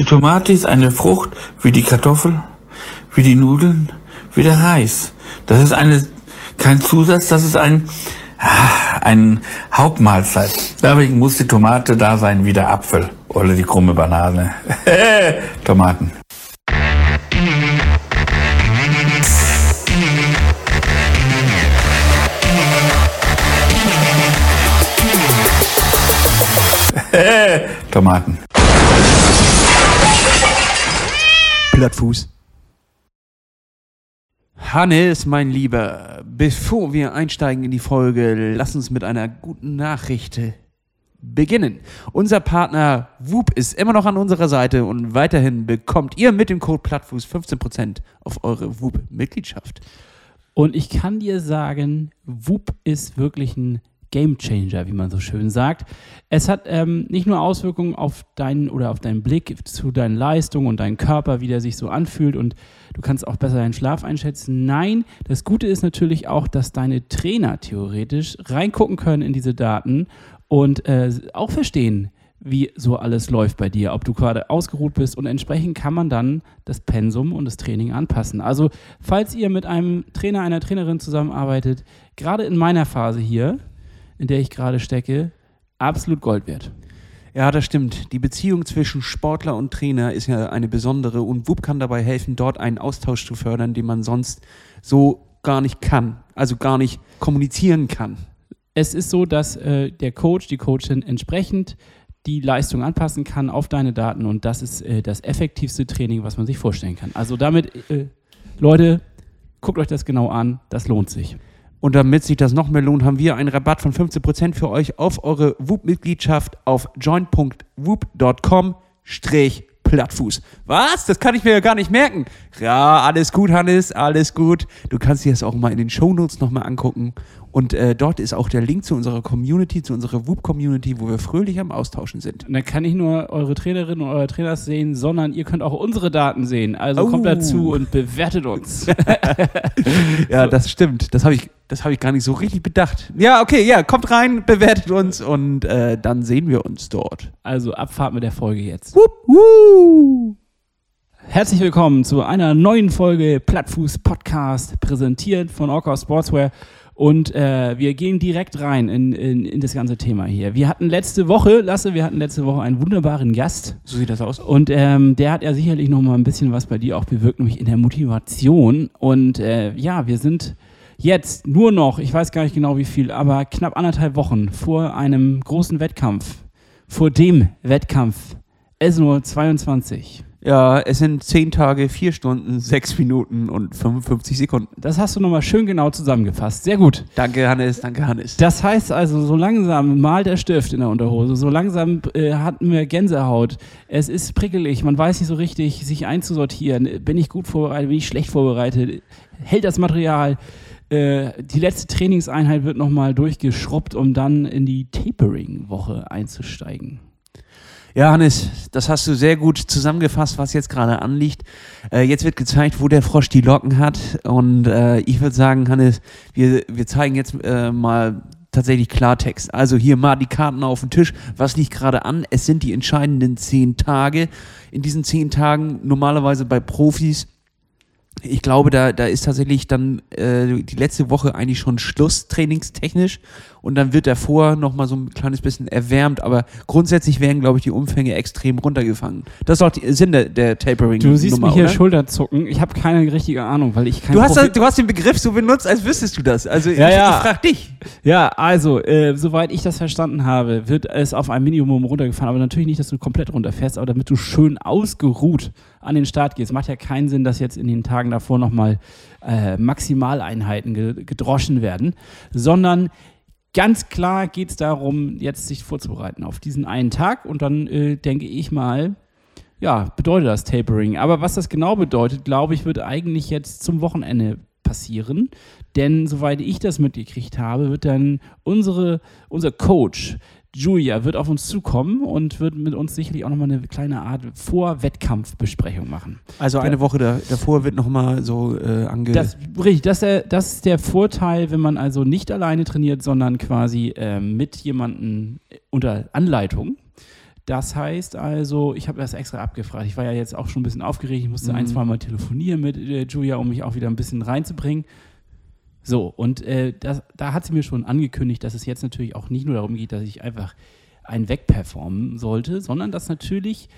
Die Tomate ist eine Frucht wie die Kartoffel, wie die Nudeln, wie der Reis. Das ist eine, kein Zusatz, das ist ein, ah, ein Hauptmahlzeit. Deswegen muss die Tomate da sein wie der Apfel oder die krumme Banane. Tomaten. Tomaten. Plattfuß. Hannes, mein Lieber, bevor wir einsteigen in die Folge, lass uns mit einer guten Nachricht beginnen. Unser Partner Whoop ist immer noch an unserer Seite und weiterhin bekommt ihr mit dem Code Plattfuß 15% auf eure Whoop-Mitgliedschaft. Und ich kann dir sagen, Whoop ist wirklich ein Game Changer, wie man so schön sagt. Es hat ähm, nicht nur Auswirkungen auf deinen oder auf deinen Blick zu deinen Leistungen und deinen Körper, wie der sich so anfühlt und du kannst auch besser deinen Schlaf einschätzen. Nein, das Gute ist natürlich auch, dass deine Trainer theoretisch reingucken können in diese Daten und äh, auch verstehen, wie so alles läuft bei dir, ob du gerade ausgeruht bist und entsprechend kann man dann das Pensum und das Training anpassen. Also, falls ihr mit einem Trainer, einer Trainerin zusammenarbeitet, gerade in meiner Phase hier, in der ich gerade stecke, absolut Gold wert. Ja, das stimmt. Die Beziehung zwischen Sportler und Trainer ist ja eine besondere und WUP kann dabei helfen, dort einen Austausch zu fördern, den man sonst so gar nicht kann, also gar nicht kommunizieren kann. Es ist so, dass äh, der Coach, die Coachin entsprechend die Leistung anpassen kann auf deine Daten und das ist äh, das effektivste Training, was man sich vorstellen kann. Also damit, äh, Leute, guckt euch das genau an, das lohnt sich. Und damit sich das noch mehr lohnt, haben wir einen Rabatt von 15% für euch auf eure WUP-Mitgliedschaft auf join.woop.com Plattfuß. Was? Das kann ich mir ja gar nicht merken. Ja, alles gut, Hannes, alles gut. Du kannst dir das auch mal in den Shownotes nochmal angucken. Und äh, dort ist auch der Link zu unserer Community, zu unserer WUP-Community, wo wir fröhlich am Austauschen sind. Und dann kann ich nur eure Trainerinnen und eure Trainers sehen, sondern ihr könnt auch unsere Daten sehen. Also oh. kommt dazu und bewertet uns. ja, das stimmt. Das habe ich, hab ich gar nicht so richtig bedacht. Ja, okay, ja, kommt rein, bewertet uns und äh, dann sehen wir uns dort. Also Abfahrt mit der Folge jetzt. Wupp, wuh. Herzlich willkommen zu einer neuen Folge Plattfuß Podcast, präsentiert von Orca Sportswear. Und äh, wir gehen direkt rein in, in, in, das ganze Thema hier. Wir hatten letzte Woche, Lasse, wir hatten letzte Woche einen wunderbaren Gast. So sieht das aus. Und ähm, der hat ja sicherlich noch mal ein bisschen was bei dir auch bewirkt, nämlich in der Motivation. Und äh, ja, wir sind jetzt nur noch, ich weiß gar nicht genau wie viel, aber knapp anderthalb Wochen vor einem großen Wettkampf, vor dem Wettkampf ESNO 22. Ja, es sind 10 Tage, 4 Stunden, 6 Minuten und 55 Sekunden. Das hast du nochmal schön genau zusammengefasst. Sehr gut. Danke, Hannes, danke, Hannes. Das heißt also, so langsam malt der Stift in der Unterhose, so langsam äh, hatten wir Gänsehaut. Es ist prickelig, man weiß nicht so richtig, sich einzusortieren. Bin ich gut vorbereitet, bin ich schlecht vorbereitet? Hält das Material? Äh, die letzte Trainingseinheit wird nochmal durchgeschrubbt, um dann in die Tapering-Woche einzusteigen. Ja, Hannes, das hast du sehr gut zusammengefasst, was jetzt gerade anliegt. Äh, jetzt wird gezeigt, wo der Frosch die Locken hat. Und äh, ich würde sagen, Hannes, wir, wir zeigen jetzt äh, mal tatsächlich Klartext. Also hier mal die Karten auf den Tisch. Was liegt gerade an? Es sind die entscheidenden zehn Tage. In diesen zehn Tagen normalerweise bei Profis ich glaube, da, da ist tatsächlich dann äh, die letzte Woche eigentlich schon Schluss trainingstechnisch und dann wird davor nochmal so ein kleines bisschen erwärmt, aber grundsätzlich werden, glaube ich, die Umfänge extrem runtergefangen. Das ist auch der Sinn der, der Tapering. Du siehst mich hier oder? Schulterzucken. Ich habe keine richtige Ahnung, weil ich kein du hast, das, du hast den Begriff so benutzt, als wüsstest du das. Also ja, ich, ja. ich frage dich. Ja, also, äh, soweit ich das verstanden habe, wird es auf ein Minimum runtergefahren, aber natürlich nicht, dass du komplett runterfährst, aber damit du schön ausgeruht an den Start gehst. Macht ja keinen Sinn, dass jetzt in den Tagen davor nochmal äh, Maximaleinheiten gedroschen werden, sondern ganz klar geht es darum, jetzt sich vorzubereiten auf diesen einen Tag und dann äh, denke ich mal, ja, bedeutet das Tapering. Aber was das genau bedeutet, glaube ich, wird eigentlich jetzt zum Wochenende passieren. Denn soweit ich das mitgekriegt habe, wird dann unsere, unser Coach, Julia wird auf uns zukommen und wird mit uns sicherlich auch nochmal eine kleine Art Vorwettkampfbesprechung machen. Also eine Woche da, davor wird nochmal so äh, ange... Das, richtig, das, das ist der Vorteil, wenn man also nicht alleine trainiert, sondern quasi äh, mit jemandem unter Anleitung das heißt also, ich habe das extra abgefragt. Ich war ja jetzt auch schon ein bisschen aufgeregt. Ich musste Mhm. ein, zwei Mal telefonieren mit äh, Julia, um mich auch wieder ein bisschen reinzubringen. So, und äh, das, da hat sie mir schon angekündigt, dass es jetzt natürlich auch nicht nur darum geht, dass ich einfach einen wegperformen sollte, sondern dass natürlich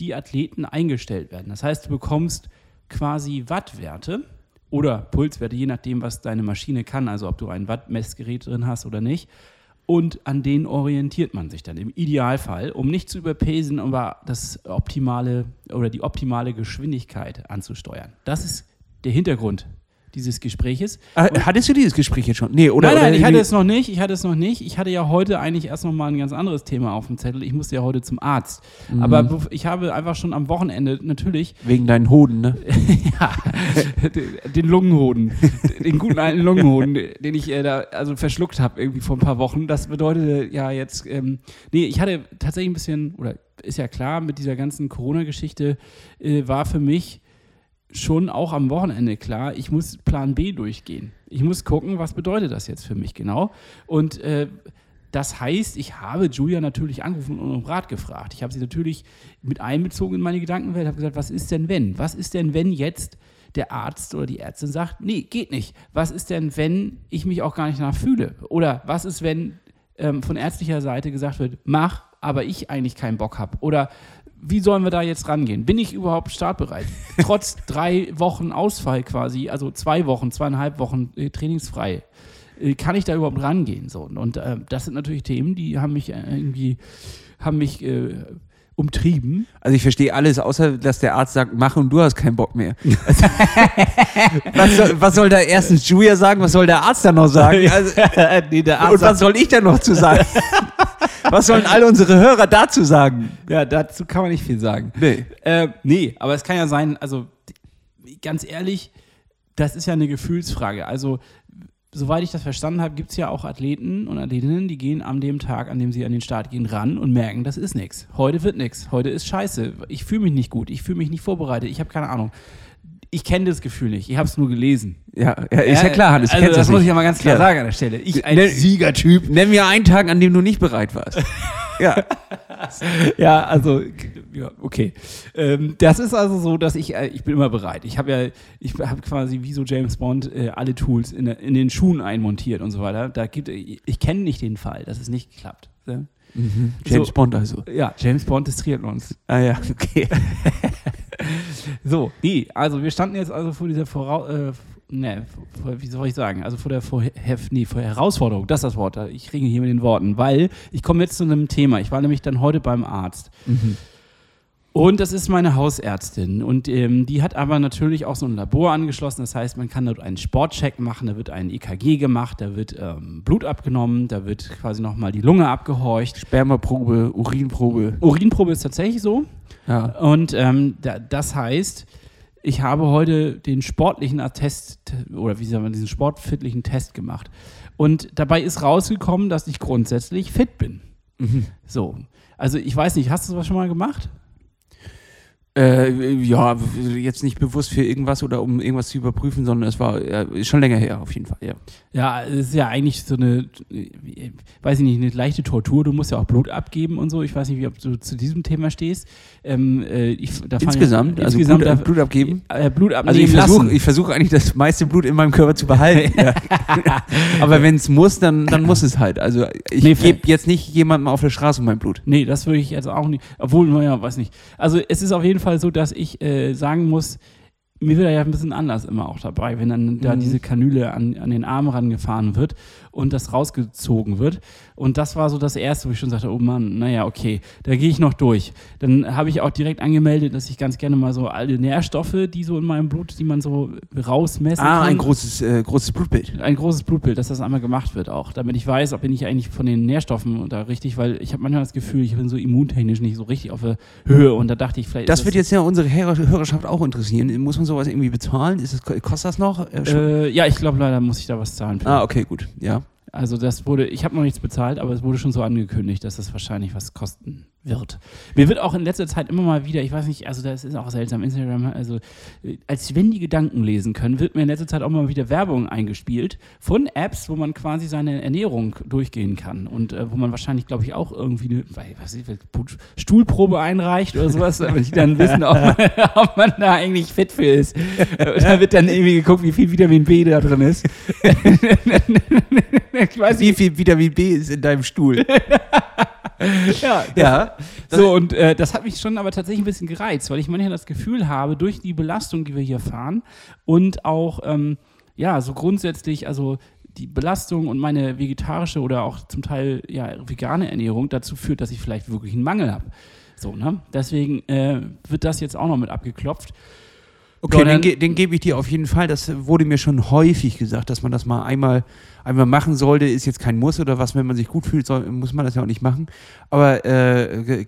die Athleten eingestellt werden. Das heißt, du bekommst quasi Wattwerte oder Pulswerte, je nachdem, was deine Maschine kann, also ob du ein Wattmessgerät drin hast oder nicht. Und an denen orientiert man sich dann im Idealfall, um nicht zu überpesen, aber das optimale oder die optimale Geschwindigkeit anzusteuern. Das ist der Hintergrund dieses Gespräches. Äh, hattest du dieses Gespräch jetzt schon? Nee, oder? nein, nein, oder ich hatte es noch nicht. Ich hatte es noch nicht. Ich hatte ja heute eigentlich erst noch mal ein ganz anderes Thema auf dem Zettel. Ich musste ja heute zum Arzt. Mhm. Aber ich habe einfach schon am Wochenende natürlich Wegen deinen Hoden, ne? ja, den Lungenhoden, den guten alten Lungenhoden, den ich äh, da also verschluckt habe irgendwie vor ein paar Wochen. Das bedeutet ja jetzt, ähm, nee, ich hatte tatsächlich ein bisschen, oder ist ja klar, mit dieser ganzen Corona-Geschichte äh, war für mich schon auch am Wochenende klar, ich muss Plan B durchgehen. Ich muss gucken, was bedeutet das jetzt für mich genau. Und äh, das heißt, ich habe Julia natürlich angerufen und um Rat gefragt. Ich habe sie natürlich mit einbezogen in meine Gedankenwelt, habe gesagt, was ist denn wenn? Was ist denn, wenn jetzt der Arzt oder die Ärztin sagt, nee, geht nicht. Was ist denn, wenn ich mich auch gar nicht danach fühle? Oder was ist, wenn ähm, von ärztlicher Seite gesagt wird, mach, aber ich eigentlich keinen Bock habe? Oder wie sollen wir da jetzt rangehen? Bin ich überhaupt startbereit? Trotz drei Wochen Ausfall quasi, also zwei Wochen, zweieinhalb Wochen äh, trainingsfrei, äh, kann ich da überhaupt rangehen? So, und äh, das sind natürlich Themen, die haben mich äh, irgendwie, haben mich äh, umtrieben. Also ich verstehe alles, außer dass der Arzt sagt, mach und du hast keinen Bock mehr. was, soll, was soll da erstens Julia sagen, was soll der Arzt dann noch sagen? Also, nee, der und was soll ich dann noch zu sagen? was sollen alle unsere Hörer dazu sagen? ja, dazu kann man nicht viel sagen. Nee. Äh, nee, aber es kann ja sein, also ganz ehrlich, das ist ja eine Gefühlsfrage. Also, soweit ich das verstanden habe, gibt es ja auch Athleten und Athletinnen, die gehen an dem Tag, an dem sie an den Start gehen, ran und merken, das ist nichts. Heute wird nichts. Heute ist scheiße. Ich fühle mich nicht gut. Ich fühle mich nicht vorbereitet. Ich habe keine Ahnung. Ich kenne das Gefühl nicht. Ich habe es nur gelesen. Ja, ja, ist ja klar, Hannes, also, das das muss nicht. ich ja mal ganz klar Ja. sagen an der Stelle. Ich als Ne- Siegertyp. Nenn mir einen Tag, an dem du nicht bereit warst. ja. Ja, also, ja, okay. Ähm, das ist also so, dass ich, äh, ich bin immer bereit. Ich habe ja, ich habe quasi wie so James Bond äh, alle Tools in, in den Schuhen einmontiert und so weiter. Da gibt, ich, ich kenne nicht den Fall, dass es nicht klappt. Ne? James So. Bond also. Ja, James Bond des Triathlons. Ah ja, okay. So, nee, also wir standen jetzt also vor dieser Vorau äh, ne, vor, wie soll ich sagen, also vor der vor, nee, vor Herausforderung, das ist das Wort, ich ringe hier mit den Worten, weil ich komme jetzt zu einem Thema, ich war nämlich dann heute beim Arzt und das ist meine Hausärztin und ähm, die hat aber natürlich auch so ein Labor angeschlossen, das heißt, man kann dort einen Sportcheck machen, da wird ein EKG gemacht, da wird ähm, Blut abgenommen, da wird quasi nochmal die Lunge abgehorcht. Spermaprobe, Urinprobe. Urinprobe ist tatsächlich so, Ja. und ähm, da, das heißt, ich habe heute den sportlichen Attest oder wie sagt man, diesen sportfitlichen Test gemacht. Und dabei ist rausgekommen, dass ich grundsätzlich fit bin. So. Also ich weiß nicht, hast du sowas schon mal gemacht? Äh, ja, jetzt nicht bewusst für irgendwas oder um irgendwas zu überprüfen, sondern es war äh, schon länger her, auf jeden Fall, ja. Ja, es ist ja eigentlich so eine, äh, weiß ich nicht, eine leichte Tortur. Du musst ja auch Blut abgeben und so. Ich weiß nicht, wie ob du zu diesem Thema stehst. Ähm, äh, ich, Insgesamt, ja, also insgesamt Blut, da- Blut abgeben. Äh, Blut abnehmen Also ich versuche versuch eigentlich das meiste Blut in meinem Körper zu behalten. Aber wenn es muss, dann, dann muss es halt. Also ich Nee, gebe jetzt nicht jemandem auf der Straße mein Blut. Nee, das würde ich jetzt auch nicht. Obwohl, naja, weiß nicht. Also es ist auf jeden Fall so, dass ich äh, sagen muss, mir wird da ja ein bisschen anders immer auch dabei, wenn dann da Mhm. diese Kanüle an, an den Arm rangefahren wird und das rausgezogen wird. Und das war so das Erste, wo ich schon sagte, oh Mann, naja, okay, da gehe ich noch durch. Dann habe ich auch direkt angemeldet, dass ich ganz gerne mal so alle Nährstoffe, die so in meinem Blut, die man so rausmessen Ah, kann. ein großes, äh, großes Blutbild. ein großes Blutbild, dass das einmal gemacht wird auch, damit ich weiß, ob bin ich eigentlich von den Nährstoffen da richtig, weil ich habe manchmal das Gefühl, ich bin so immuntechnisch nicht so richtig auf der Höhe und da dachte ich vielleicht. Das ist wird jetzt ja unsere Hörer- Hörerschaft auch interessieren. Muss man sowas irgendwie bezahlen? Ist das, kostet das noch? Äh, ja, ich glaube leider muss ich da was zahlen. Für. ah, okay, gut. Ja. Also das wurde, ich habe noch nichts bezahlt, aber es wurde schon so angekündigt, dass das wahrscheinlich was kosten wird. Mir wird auch in letzter Zeit immer mal wieder, ich weiß nicht, also das ist auch seltsam, Instagram, also äh, als wenn die Gedanken lesen können, wird mir in letzter Zeit auch mal wieder Werbung eingespielt von Apps, wo man quasi seine Ernährung durchgehen kann und äh, wo man wahrscheinlich, glaube ich, auch irgendwie eine was ich, Stuhlprobe einreicht oder sowas, damit die dann wissen, ob man, ob man, da eigentlich fit für ist. da wird dann irgendwie geguckt, wie viel Vitamin B da drin ist. ich weiß wie viel Vitamin B ist in deinem Stuhl. ja, ja. So, und äh, das hat mich schon aber tatsächlich ein bisschen gereizt, weil ich manchmal das Gefühl habe, durch die Belastung, die wir hier fahren und auch, ähm, ja, so grundsätzlich, also die Belastung und meine vegetarische oder auch zum Teil ja, vegane Ernährung dazu führt, dass ich vielleicht wirklich einen Mangel habe. So, ne? Deswegen äh, wird das jetzt auch noch mit abgeklopft. Okay, den, ge den gebe ich dir auf jeden Fall. Das wurde mir schon häufig gesagt, dass man das mal einmal, einmal machen sollte. Ist jetzt kein Muss oder was, wenn man sich gut fühlt, soll, muss man das ja auch nicht machen. Aber äh,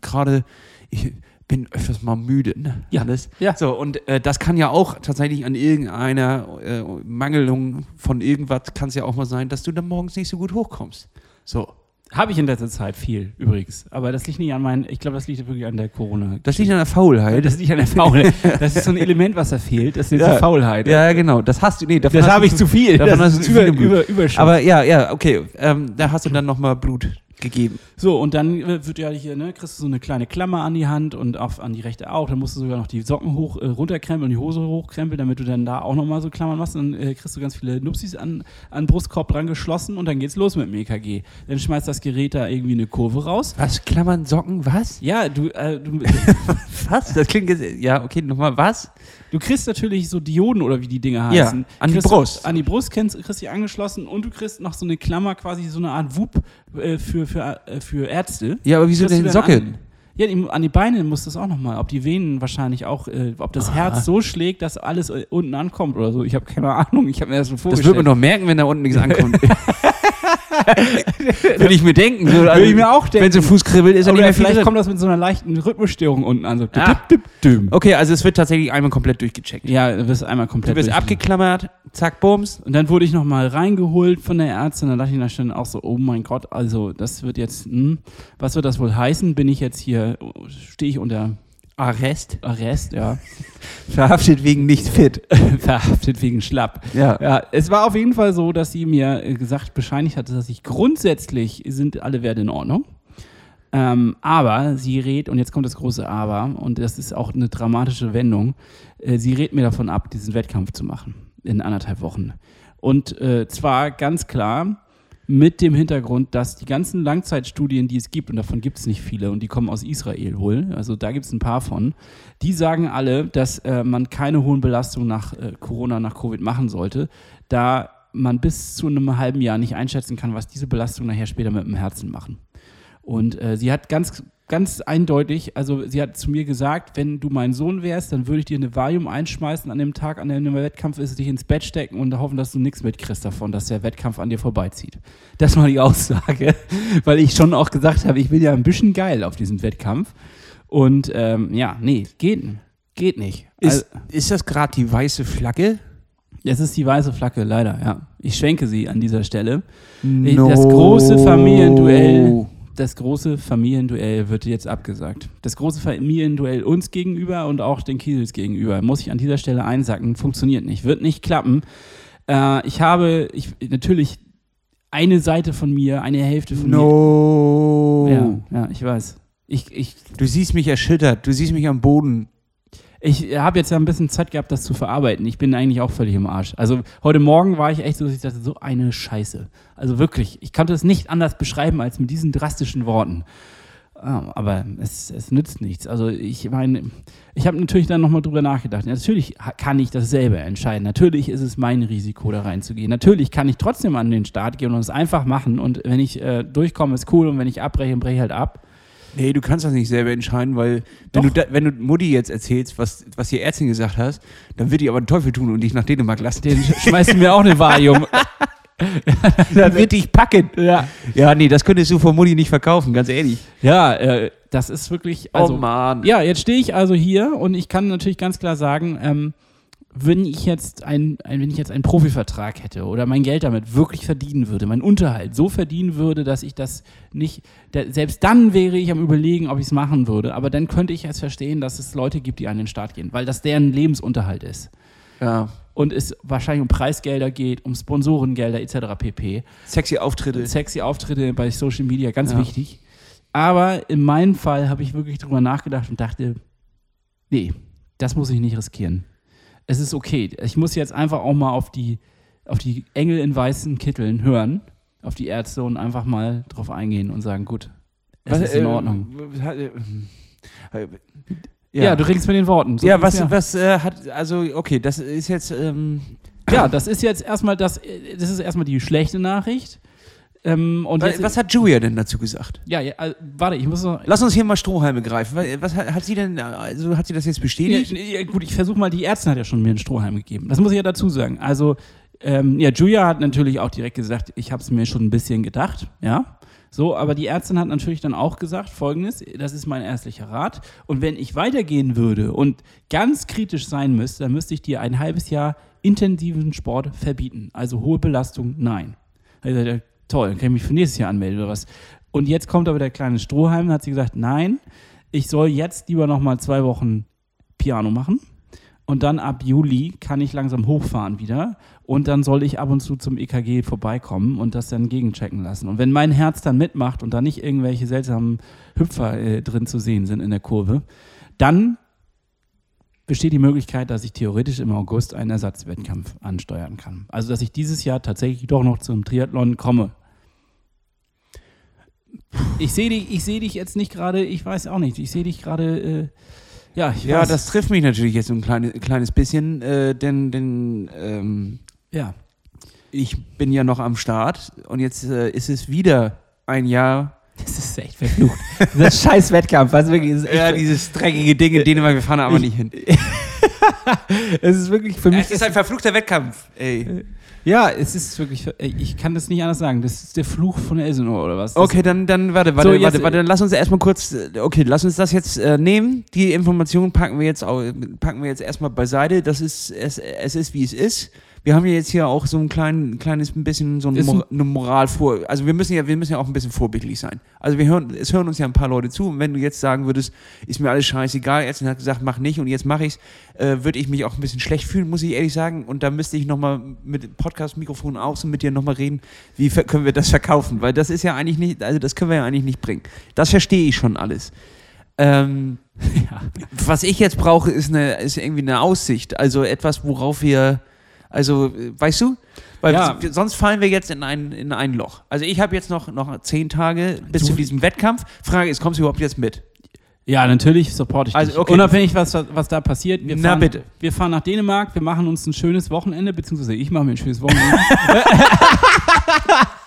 gerade, ich bin öfters mal müde. Ne? Ja. Alles. ja. So, und äh, das kann ja auch tatsächlich an irgendeiner äh, Mangelung von irgendwas, kann es ja auch mal sein, dass du dann morgens nicht so gut hochkommst. So. Habe ich in letzter Zeit viel, übrigens. Aber das liegt nicht an meinen, ich glaube, das liegt wirklich an der Corona. Das liegt an der Faulheit. Das liegt an der Faulheit. Das ist so ein Element, was da fehlt. Das ist ja. die Faulheit. Ja, genau. Das hast du, nee, davon das habe ich zu viel. Davon das hast du über, über, über Aber ja, ja, okay. Ähm, da hast du dann nochmal Blut gegeben. So, und dann wird ja hier, ne, kriegst du so eine kleine Klammer an die Hand und auf, an die rechte auch. Dann musst du sogar noch die Socken hoch, äh, runterkrempeln und die Hose hochkrempeln, damit du dann da auch nochmal so Klammern machst. Dann äh, kriegst du ganz viele Nupsis an, an Brustkorb dran geschlossen und dann geht's los mit dem EKG. Dann schmeißt das Gerät da irgendwie eine Kurve raus. Was? Klammern, Socken, was? Ja, du, äh, du Was? Das klingt jetzt, ja, okay, nochmal, was? Du kriegst natürlich so Dioden oder wie die Dinge heißen. Ja, an die Brust. Du, an die Brust kriegst, kriegst die angeschlossen und du kriegst noch so eine Klammer, quasi so eine Art Wub äh, für, für, äh, für Ärzte. Ja, aber wieso denn Socken? Ja, an die Beine muss das auch nochmal. Ob die Venen wahrscheinlich auch, äh, ob das Aha. Herz so schlägt, dass alles äh, unten ankommt oder so. Ich habe keine Ahnung. Ich habe mir das so vorgestellt. Das wird man doch merken, wenn da unten nichts ankommt. Würde ich mir denken. So, also, Würde ich mir auch denken. Wenn so Fuß kribbelt, ist er nicht mehr Vielleicht kommt das mit so einer leichten Rhythmusstörung unten an. So ah. dip, dip, okay, also es wird tatsächlich einmal komplett durchgecheckt. Ja, du wirst einmal komplett Du bist abgeklammert, zack, bums. Und dann wurde ich nochmal reingeholt von der Ärztin. Dann dachte ich dann auch so, oh mein Gott, also das wird jetzt, hm, was wird das wohl heißen? Bin ich jetzt hier, stehe ich unter Arrest? Arrest, ja. Verhaftet wegen nicht fit. Verhaftet wegen schlapp. Ja. ja. Es war auf jeden Fall so, dass sie mir gesagt, bescheinigt hatte, dass ich grundsätzlich sind alle Werte in Ordnung. Ähm, aber sie rät, und jetzt kommt das große Aber, und das ist auch eine dramatische Wendung, äh, sie rät mir davon ab, diesen Wettkampf zu machen in anderthalb Wochen. Und äh, zwar ganz klar, mit dem Hintergrund, dass die ganzen Langzeitstudien, die es gibt, und davon gibt es nicht viele, und die kommen aus Israel wohl, also da gibt es ein paar von, die sagen alle, dass äh, man keine hohen Belastungen nach äh, Corona, nach Covid machen sollte, da man bis zu einem halben Jahr nicht einschätzen kann, was diese Belastungen nachher später mit dem Herzen machen. Und äh, sie hat ganz ganz eindeutig, also sie hat zu mir gesagt, wenn du mein Sohn wärst, dann würde ich dir eine Valium einschmeißen an dem Tag, an dem der Wettkampf ist, dich ins Bett stecken und hoffen, dass du nichts mitkriegst davon, dass der Wettkampf an dir vorbeizieht. Das war die Aussage, weil ich schon auch gesagt habe, ich bin ja ein bisschen geil auf diesen Wettkampf. Und ähm, ja, nee, geht, geht nicht. Ist, also, ist das gerade die weiße Flagge? Es ist die weiße Flagge, leider, ja. Ich schwenke sie an dieser Stelle. No. Das große Familienduell das große Familienduell wird jetzt abgesagt. Das große Familienduell uns gegenüber und auch den Kiesels gegenüber, muss ich an dieser Stelle einsacken, funktioniert nicht, wird nicht klappen. Äh, ich habe, ich, natürlich eine Seite von mir, eine Hälfte von no. mir. Ja, ja, ich weiß. Ich, ich, du siehst mich erschüttert, du siehst mich am Boden ich habe jetzt ja ein bisschen Zeit gehabt, das zu verarbeiten. Ich bin eigentlich auch völlig im Arsch. Also heute Morgen war ich echt so, dass ich dachte, so eine Scheiße. Also wirklich, ich konnte es nicht anders beschreiben als mit diesen drastischen Worten. Ah, aber es, es nützt nichts. Also ich meine, ich habe natürlich dann nochmal drüber nachgedacht. Natürlich kann ich das selber entscheiden. Natürlich ist es mein Risiko, da reinzugehen. Natürlich kann ich trotzdem an den Start gehen und es einfach machen. Und wenn ich äh, durchkomme, ist cool. Und wenn ich abbreche, breche ich halt ab. Nee, du kannst das nicht selber entscheiden, weil wenn du, da, wenn du Mutti jetzt erzählst, was, was die Ärztin gesagt hast, dann wird die aber den Teufel tun und dich nach Dänemark lassen. Den schmeißt du mir auch eine Valium. dann wird dich packen. Ja. ja, nee, das könntest du von Mutti nicht verkaufen, ganz ehrlich. Ja, äh, das ist wirklich. Also, oh Mann. Ja, jetzt stehe ich also hier und ich kann natürlich ganz klar sagen, ähm, wenn ich jetzt ein, ein, wenn ich jetzt einen Profivertrag hätte oder mein Geld damit wirklich verdienen würde, meinen Unterhalt so verdienen würde, dass ich das nicht, da, selbst dann wäre ich am überlegen, ob ich es machen würde. Aber dann könnte ich jetzt verstehen, dass es Leute gibt, die an den Start gehen, weil das deren Lebensunterhalt ist. Ja. Und es wahrscheinlich um Preisgelder geht, um Sponsorengelder etc. pp. Sexy Auftritte. Sexy Auftritte bei Social Media, ganz Ja. wichtig. Aber in meinem Fall habe ich wirklich drüber nachgedacht und dachte, nee, das muss ich nicht riskieren. Es ist okay. Ich muss jetzt einfach auch mal auf die, auf die Engel in weißen Kitteln hören, auf die Ärzte und einfach mal drauf eingehen und sagen, gut, es ist in äh, Ordnung. Äh, Ja, du ringst mit den Worten. So ja, was, mir. was äh, hat, also, okay, das ist jetzt, ähm, ja, das ist jetzt erstmal das, äh, das ist erstmal die schlechte Nachricht. Ähm, und was, was hat Julia denn dazu gesagt? ja, ja, äh, warte, ich muss noch. Lass uns hier mal Strohhalme greifen. Was, was hat, hat sie denn, also hat sie das jetzt bestätigt? ja, gut, ich versuche mal, die Ärztin hat ja schon mir einen Strohhalm gegeben. Das muss ich ja dazu sagen. Also, ähm, ja, Julia hat natürlich auch direkt gesagt, ich habe es mir schon ein bisschen gedacht, ja. So, aber die Ärztin hat natürlich dann auch gesagt, folgendes, das ist mein ärztlicher Rat. Und wenn ich weitergehen würde und ganz kritisch sein müsste, dann müsste ich dir ein halbes Jahr intensiven Sport verbieten. Also hohe Belastung, nein. Also, toll, dann kann ich mich für nächstes Jahr anmelden oder was. Und jetzt kommt aber der kleine Strohhalm, hat sie gesagt, nein, ich soll jetzt lieber noch mal zwei Wochen Piano machen. Und dann ab Juli kann ich langsam hochfahren wieder. Und dann soll ich ab und zu zum EKG vorbeikommen und das dann gegenchecken lassen. Und wenn mein Herz dann mitmacht und da nicht irgendwelche seltsamen Hüpfer äh, drin zu sehen sind in der Kurve, dann besteht die Möglichkeit, dass ich theoretisch im August einen Ersatzwettkampf ansteuern kann. Also, dass ich dieses Jahr tatsächlich doch noch zum Triathlon komme. Ich sehe dich, ich sehe dich jetzt nicht gerade, ich weiß auch nicht, ich sehe dich gerade, äh, ja, ich Ja, weiß, das trifft mich natürlich jetzt ein kleines, kleines bisschen, äh, denn, denn ähm, ja. ich bin ja noch am Start und jetzt äh, ist es wieder ein Jahr. Das ist echt verflucht. das scheiß Wettkampf, was wirklich ist Ja, dieses dreckige Ding in Dänemark, wir fahren da aber nicht hin. es ist wirklich für mich. Es ist ein verfluchter Wettkampf, ey. ja, es ist wirklich. Ich kann das nicht anders sagen. Das ist der Fluch von Elsenor oder was? Das, Okay, dann, dann warte, warte, So, warte, äh, warte, dann lass uns erstmal kurz, äh, okay, lass uns das jetzt äh, nehmen. Die Informationen packen wir jetzt, packen wir jetzt erstmal beiseite. Das ist, es, es ist, wie es ist. Wir haben ja jetzt hier auch so ein klein, kleines bisschen so ein- Mor eine Moral vor. Also wir müssen ja, wir müssen ja auch ein bisschen vorbildlich sein. Also wir hören, es hören uns ja ein paar Leute zu und wenn du jetzt sagen würdest, ist mir alles scheißegal, Ärztin hat gesagt, mach nicht und jetzt mache ich's, äh, würde ich mich auch ein bisschen schlecht fühlen, muss ich ehrlich sagen. Und da müsste ich nochmal mit Podcast-Mikrofon aus und mit dir nochmal reden, wie können wir das verkaufen? Weil das ist ja eigentlich nicht, also das können wir ja eigentlich nicht bringen. Das verstehe ich schon alles. Ähm, Ja. was ich jetzt brauche, ist, eine, ist irgendwie eine Aussicht. Also etwas, worauf wir, also, weißt du? Weil Ja. sonst fallen wir jetzt in ein, in ein Loch. Also ich habe jetzt noch, noch zehn Tage bis Du- zu diesem Wettkampf. Frage ist, kommst du überhaupt jetzt mit? Ja, natürlich supporte ich Also, dich. okay. Unabhängig, was, was da passiert. Wir Na, fahren, bitte. Wir fahren nach Dänemark, wir machen uns ein schönes Wochenende, beziehungsweise ich mache mir ein schönes Wochenende.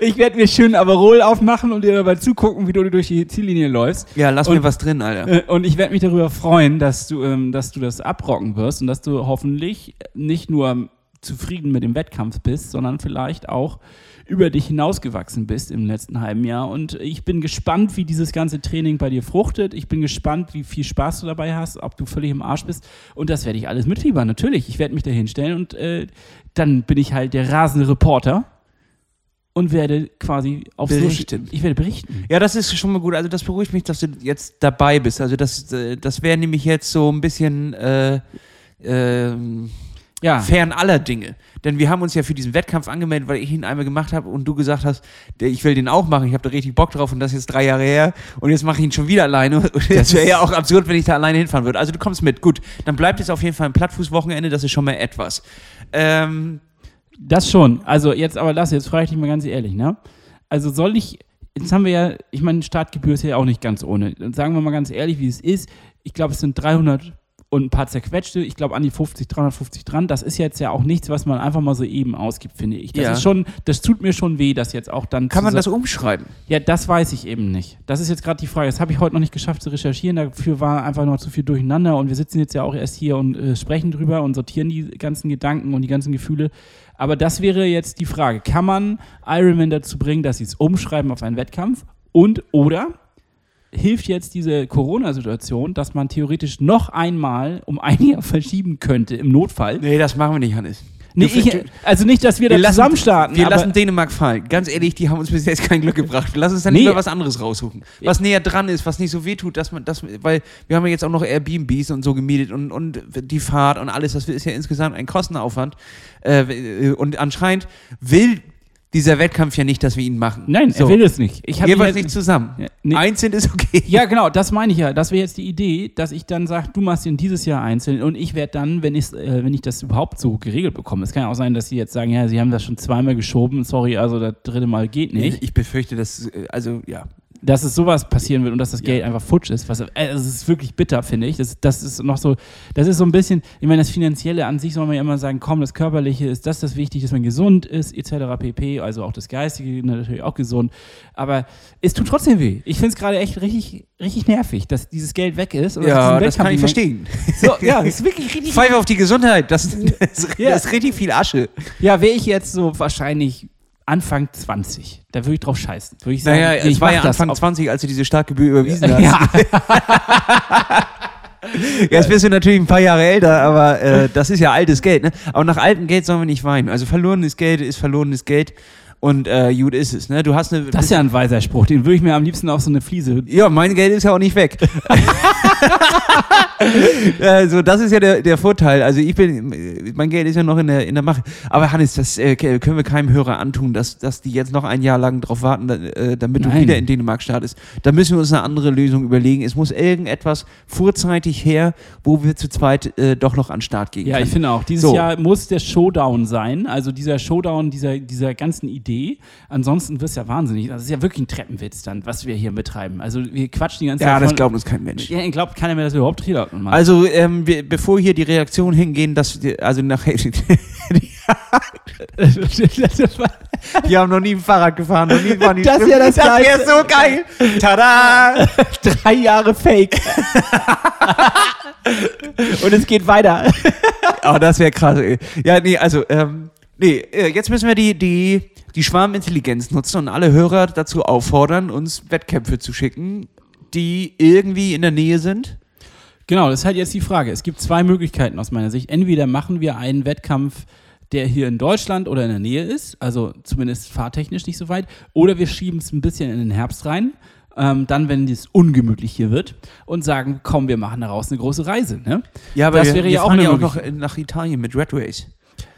ich werde mir schön Aperol aufmachen und dir dabei zugucken, wie du durch die Ziellinie läufst. Ja, lass Und- mir was drin, Alter. Äh, Und ich werde mich darüber freuen, dass du, ähm, dass du das abrocken wirst und dass du hoffentlich nicht nur zufrieden mit dem Wettkampf bist, sondern vielleicht auch über dich hinausgewachsen bist im letzten halben Jahr. Und ich bin gespannt, wie dieses ganze Training bei dir fruchtet. Ich bin gespannt, wie viel Spaß du dabei hast, ob du völlig im Arsch bist. Und das werde ich alles mitfiebern, natürlich. Ich werde mich da hinstellen und äh, dann bin ich halt der rasende Reporter und werde quasi auf Berichten. Ich werde berichten. Ja, das ist schon mal gut. Also das beruhigt mich, dass du jetzt dabei bist. Also das, äh, das wäre nämlich jetzt so ein bisschen äh, ähm, Ja. fern aller Dinge. Denn wir haben uns ja für diesen Wettkampf angemeldet, weil ich ihn einmal gemacht habe und du gesagt hast, ich will den auch machen, ich habe da richtig Bock drauf und das ist jetzt drei Jahre her und jetzt mache ich ihn schon wieder alleine. Und das wäre ja auch absurd, wenn ich da alleine hinfahren würde. Also du kommst mit. Gut, dann bleibt jetzt auf jeden Fall ein Plattfußwochenende, das ist schon mal etwas. Ähm, Das schon. Also jetzt aber lass, jetzt frage ich dich mal ganz ehrlich, ne? Also soll ich, jetzt haben wir ja, ich meine, Startgebühr ist ja auch nicht ganz ohne. Dann sagen wir mal ganz ehrlich, wie es ist. Ich glaube, es sind 300 und ein paar zerquetschte. Ich glaube, an die 50, 350 dran. Das ist jetzt ja auch nichts, was man einfach mal so eben ausgibt, finde ich. Das Ja. ist schon, das tut mir schon weh, das jetzt auch dann kann man das umschreiben? Ja, das weiß ich eben nicht. Das ist jetzt gerade die Frage. Das habe ich heute noch nicht geschafft zu recherchieren. Dafür war einfach noch zu viel durcheinander. Und wir sitzen jetzt ja auch erst hier und äh, sprechen drüber und sortieren die ganzen Gedanken und die ganzen Gefühle. Aber das wäre jetzt die Frage. Kann man Ironman dazu bringen, dass sie es umschreiben auf einen Wettkampf? Und oder hilft jetzt diese Corona-Situation, dass man theoretisch noch einmal um ein Jahr verschieben könnte im Notfall. Nee, das machen wir nicht, Hannes. Nee, ich, also nicht, dass wir, da lassen, zusammen starten. wir lassen Dänemark fallen. Ganz ehrlich, die haben uns bis jetzt kein Glück gebracht. Lass uns dann Nee. lieber was anderes raussuchen. Was näher dran ist, was nicht so wehtut, dass man das, weil wir haben ja jetzt auch noch Airbnbs und so gemietet und, und die Fahrt und alles, das ist ja insgesamt ein Kostenaufwand. Äh, und anscheinend will dieser Wettkampf ja nicht, dass wir ihn machen. Nein, so. er will es nicht. Ich Jeweils nicht zusammen. Ja, nee. Einzeln ist okay. Ja, genau, das meine ich ja. Das wäre jetzt die Idee, dass ich dann sage, du machst ihn dieses Jahr einzeln und ich werde dann, wenn, ich's, äh, wenn ich das überhaupt so geregelt bekomme. Es kann ja auch sein, dass sie jetzt sagen, ja, sie haben das schon zweimal geschoben, sorry, also das dritte Mal geht nicht. Ich, ich befürchte, dass, äh, also ja. Dass es sowas passieren wird und dass das Geld einfach futsch ist. Was, äh, es ist wirklich bitter, finde ich. Das, das ist noch so, das ist so ein bisschen, ich meine, das Finanzielle an sich soll man ja immer sagen, komm, das Körperliche ist das, das wichtig, dass man gesund ist, etc. pp. Also auch das Geistige natürlich auch gesund. Aber es tut trotzdem weh. Ich finde es gerade echt richtig, richtig nervig, dass dieses Geld weg ist. Ja, das kann ich verstehen. So, ja, ist wirklich richtig. Pfeife auf die Gesundheit, das, das, Ja. das ist richtig viel Asche. Ja, wäre ich jetzt so wahrscheinlich Anfang 20, da würde ich drauf scheißen. Würde ich sagen, Naja, nee, es ich war ja Anfang auf- 20, als du diese Startgebühr überwiesen hast. Ja, Jetzt bist du natürlich ein paar Jahre älter, aber äh, das ist ja altes Geld. Ne? Aber nach altem Geld sollen wir nicht weinen. Also verlorenes Geld ist verlorenes Geld und äh, gut ist es. Ne? Du hast eine. das ist ja ein weiser Spruch, den würde ich mir am liebsten auf so eine Fliese ja, mein Geld ist ja auch nicht weg. also, das ist ja der, der Vorteil. Also, ich bin, mein Geld ist ja noch in der, in der Mache. Aber Hannes, das äh, können wir keinem Hörer antun, dass, dass die jetzt noch ein Jahr lang drauf warten, äh, damit du Nein. wieder in Dänemark startest. Da müssen wir uns eine andere Lösung überlegen. Es muss irgendetwas vorzeitig her, wo wir zu zweit äh, doch noch an den Start gehen Ja, können. ich finde auch. Dieses So. Jahr muss der Showdown sein, also dieser Showdown dieser, dieser ganzen Idee. Ansonsten wird es ja wahnsinnig. Das ist ja wirklich ein Treppenwitz dann, was wir hier betreiben. Also wir quatschen die ganze ja, Zeit. das von- glaubt uns kein Mensch. Ja, ich glaube, keiner mehr, dass wir überhaupt Triathlon machen. Also, ähm, wir, bevor hier die Reaktionen hingehen, dass, wir- also nachher, die haben noch nie ein Fahrrad gefahren, noch nie waren die Das ist ja das das wäre Geilste. so geil. Tada! drei Jahre Fake. Und es geht weiter. Oh, das wäre krass. Ey. Ja, nee, also, ähm, nee, äh, jetzt müssen wir die, die, die Schwarmintelligenz nutzen und alle Hörer dazu auffordern, uns Wettkämpfe zu schicken, die irgendwie in der Nähe sind. Genau, das ist halt jetzt die Frage. Es gibt zwei Möglichkeiten aus meiner Sicht. Entweder machen wir einen Wettkampf, der hier in Deutschland oder in der Nähe ist, also zumindest fahrtechnisch nicht so weit, oder wir schieben es ein bisschen in den Herbst rein, ähm, dann, wenn es ungemütlich hier wird, und sagen, komm, wir machen daraus eine große Reise. Ne? Ja, aber Das wir, wäre wir ja auch ja auch noch nach Italien mit Red Race.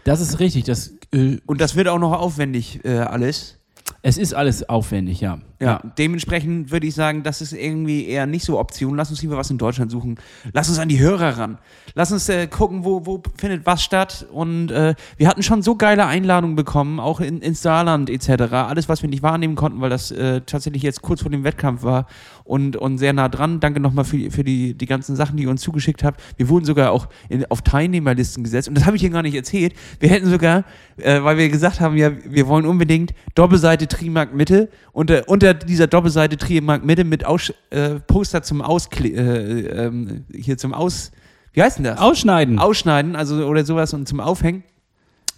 Das ist richtig. Das, äh, Und das wird auch noch aufwendig äh, alles. es ist alles aufwendig, ja. Ja, dementsprechend würde ich sagen, das ist irgendwie eher nicht so Option. Lass uns lieber was in Deutschland suchen. Lass uns an die Hörer ran. Lass uns äh, gucken, wo, wo findet was statt. Und äh, wir hatten schon so geile Einladungen bekommen, auch in, ins Saarland etc. Alles, was wir nicht wahrnehmen konnten, weil das äh, tatsächlich jetzt kurz vor dem Wettkampf war und, und sehr nah dran. Danke nochmal für, für die, die ganzen Sachen, die ihr uns zugeschickt habt. Wir wurden sogar auch in, auf Teilnehmerlisten gesetzt. Und das habe ich hier gar nicht erzählt. Wir hätten sogar, äh, weil wir gesagt haben, ja, wir wollen unbedingt Doppelseite Trimark Mitte unter, unter dieser Doppelseite Trimark Mitte mit Aus, äh, Poster zum Auskle äh, ähm, hier zum Aus, wie heißt denn das? Ausschneiden. Ausschneiden, also oder sowas und zum Aufhängen.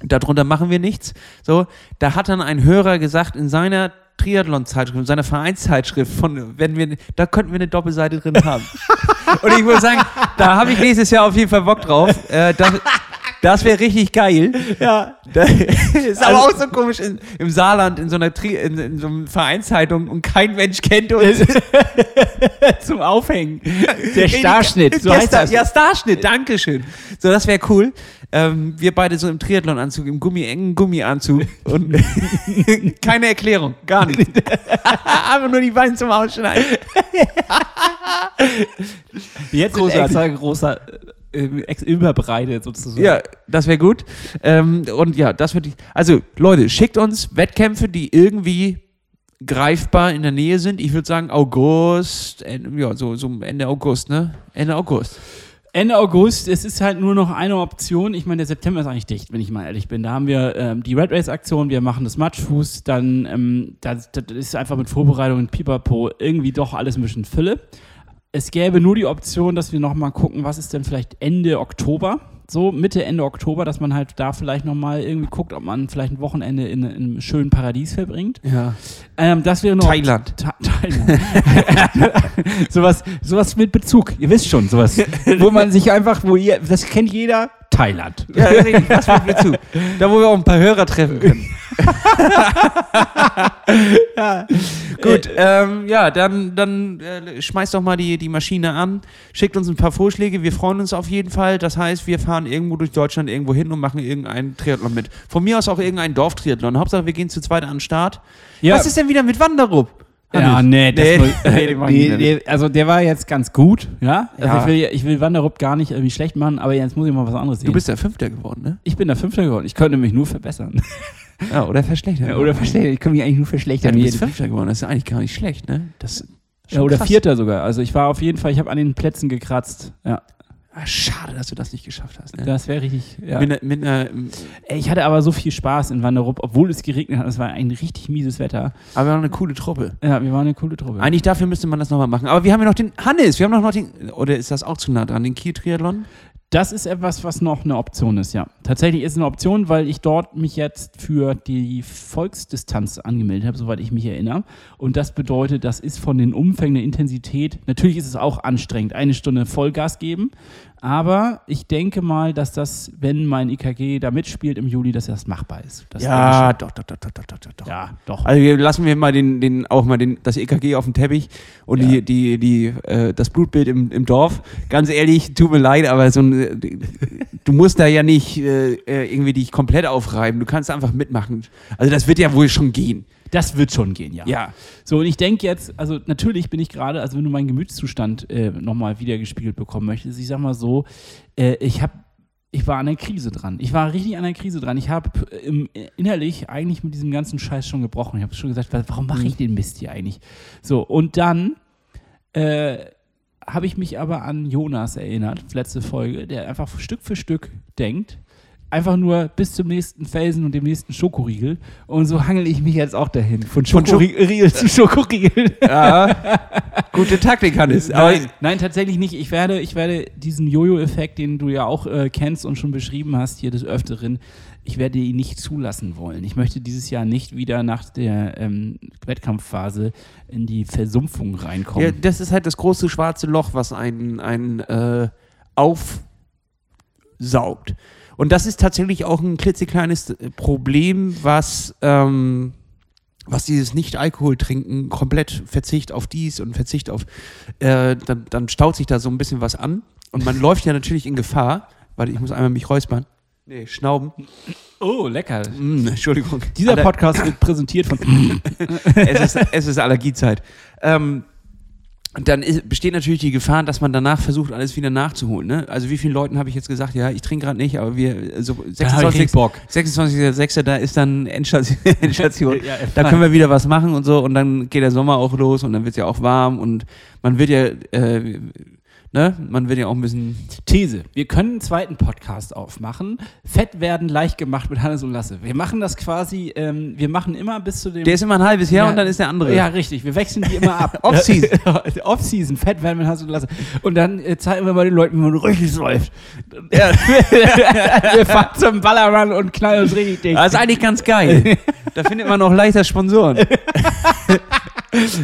Darunter machen wir nichts. So, da hat dann ein Hörer gesagt, in seiner Triathlon-Zeitschrift, in seiner Vereinszeitschrift, von, wenn wir, da könnten wir eine Doppelseite drin haben. und ich würde sagen, da habe ich nächstes Jahr auf jeden Fall Bock drauf. Äh, das das wäre richtig geil. ja. Das ist aber auch so komisch in, im Saarland in so einer Tri in, in so einer Vereinszeitung und kein Mensch kennt uns. Zum Aufhängen. Der Starschnitt, so ja, heißt Star, das. Ja, Starschnitt, Dankeschön. So, das wäre cool. Ähm, wir beide so im Triathlon-Anzug, im Gummi, engen Gummianzug und keine Erklärung, gar nicht. Einfach nur die Beine zum Ausschneiden. Jetzt extra großer, ex überbreitet sozusagen. Ja, das wäre gut. Ähm, und ja, das würde ich. Also, Leute, schickt uns Wettkämpfe, die irgendwie greifbar in der Nähe sind. Ich würde sagen August, Ende, ja, so, so Ende August, ne? Ende August. Ende August, es ist halt nur noch eine Option. Ich meine, der September ist eigentlich dicht, wenn ich mal ehrlich bin. Da haben wir ähm, die Red Race Aktion, wir machen das Matschfuß, dann ähm, das, das ist einfach mit Vorbereitung und Pipapo irgendwie doch alles ein bisschen Fülle. Es gäbe nur die Option, dass wir nochmal gucken, was ist denn vielleicht Ende Oktober. so Mitte, Ende Oktober, dass man halt da vielleicht nochmal irgendwie guckt, ob man vielleicht ein Wochenende in, in einem schönen Paradies verbringt. Ja. Ähm, das wäre noch Thailand. Tha Thailand. sowas, sowas mit Bezug. Ihr wisst schon, sowas, wo man sich einfach, wo ihr, das kennt jeder, Thailand. Ja, richtig, das mit mir zu. Da, wo wir auch ein paar Hörer treffen können. Gut, ähm, ja, dann, dann äh, schmeißt doch mal die, die Maschine an, schickt uns ein paar Vorschläge, wir freuen uns auf jeden Fall. Das heißt, wir fahren irgendwo durch Deutschland irgendwo hin und machen irgendeinen Triathlon mit. Von mir aus auch irgendeinen Dorftriathlon. Hauptsache, wir gehen zu zweit an den Start. Ja. Was ist denn wieder mit Wanderup? Ja, nee, das Nee, muss- nee, nee, also der war jetzt ganz gut, ja. Also Ja. ich will, ich will Wanderup gar nicht irgendwie schlecht machen, aber jetzt muss ich mal was anderes sehen. Du bist der Fünfter geworden, ne? ich bin der Fünfter geworden. Ich könnte mich nur verbessern. Ja, oder verschlechtert. Ja, oder verschlechtern. Ich kann mich eigentlich nur ja, verschlechtern. du bist Fünfter geworden, das ist eigentlich gar nicht schlecht, ne? Das ja, oder krass. Vierter sogar. Also ich war auf jeden Fall, ich habe an den Plätzen gekratzt. Ja, Ah, schade, dass du das nicht geschafft hast, ne? das wäre richtig. Ja. Mit, einer- mit einer, Ey, Ich hatte aber so viel Spaß in Wanderup, obwohl es geregnet hat. Es war ein richtig mieses Wetter. aber wir waren eine coole Truppe. Ja, wir waren eine coole Truppe. Eigentlich dafür müsste man das nochmal machen. Aber wir haben ja noch den Hannes, wir haben noch den, oder ist das auch zu nah dran, den Kiel-Triathlon? Das ist etwas, was noch eine Option ist, ja. Tatsächlich ist es eine Option, weil ich dort mich jetzt für die Volksdistanz angemeldet habe, soweit ich mich erinnere. Und das bedeutet, das ist von den Umfängen der Intensität, natürlich ist es auch anstrengend, eine Stunde Vollgas geben. Aber ich denke mal, dass das, wenn mein IKG da mitspielt im Juli, dass das machbar ist. Das Ja, denke doch, doch, doch, doch, doch, doch, doch. ja, doch. Also wir lassen wir mal den, den, auch mal den, das EKG auf dem Teppich und Ja. die, die, die, äh, das Blutbild im, im Dorf. Ganz ehrlich, tut mir leid, aber so ein, äh, du musst da ja nicht äh, äh, irgendwie dich komplett aufreiben. Du kannst einfach mitmachen. Also das wird ja wohl schon gehen. Das wird schon gehen, ja. Ja. So, und ich denke jetzt, also natürlich bin ich gerade, also wenn du meinen Gemütszustand äh, nochmal wiedergespiegelt bekommen möchtest, ich sag mal so, äh, ich habe ich war an der Krise dran. Ich war richtig an der Krise dran. Ich habe ähm, innerlich eigentlich mit diesem ganzen Scheiß schon gebrochen. Ich habe schon gesagt, wa- warum mache ich den Mist hier eigentlich? So, und dann äh, habe ich mich aber an Jonas erinnert, letzte Folge, der einfach Stück für Stück denkt. Einfach nur bis zum nächsten Felsen und dem nächsten Schokoriegel. Und so hangel ich mich jetzt auch dahin. Von Von Scho- Schokoriegel zu Schokoriegel. ja. Gute Taktik, Hannes. Nein, nein, tatsächlich nicht. Ich werde, ich werde diesen Jojo-Effekt, den du ja auch äh, kennst und schon beschrieben hast, hier des Öfteren, ich werde ihn nicht zulassen wollen. Ich möchte dieses Jahr nicht wieder nach der ähm, Wettkampfphase in die Versumpfung Ja, reinkommen. das ist halt das große schwarze Loch, was einen, einen äh, aufsaugt. Und das ist tatsächlich auch ein klitzekleines äh, Problem, was, ähm, was dieses Nicht-Alkohol-Trinken, komplett Verzicht auf dies und Verzicht auf, äh, dann, dann staut sich da so ein bisschen was an. Und man läuft ja natürlich in Gefahr. Warte, ich muss einmal mich räuspern. Nee, schnauben. oh, lecker. Mm, Entschuldigung. Dieser Aller- Podcast wird präsentiert von. es, ist, es ist Allergiezeit. Ähm, und dann ist, besteht natürlich die Gefahr, dass man danach versucht, alles wieder nachzuholen. Ne? Also wie vielen Leuten habe ich jetzt gesagt, ja, ich trinke gerade nicht, aber wir, so hab ich 26, richtig Bock. 26.06. da ist dann Endstation. Endstation. Ja, Da können wir wieder was machen und so und dann geht der Sommer auch los und dann wird es ja auch warm und man wird ja, äh, ne, man wird ja auch ein bisschen, These. Wir können einen zweiten Podcast aufmachen. Fett werden leicht gemacht mit Hannes und Lasse. Wir machen das quasi, ähm, wir machen immer bis zu dem. der ist immer ein halbes Jahr Ja. und dann ist der andere. Ja, richtig. Wir wechseln die immer ab. Off-Season. Off-Season. Fett werden mit Hans und Lasse. Und dann äh, zeigen wir mal den Leuten, wie man richtig läuft. Ja. wir fahren zum Ballermann und knallen uns richtig dick. Das ist eigentlich ganz geil. da findet man auch leichter Sponsoren.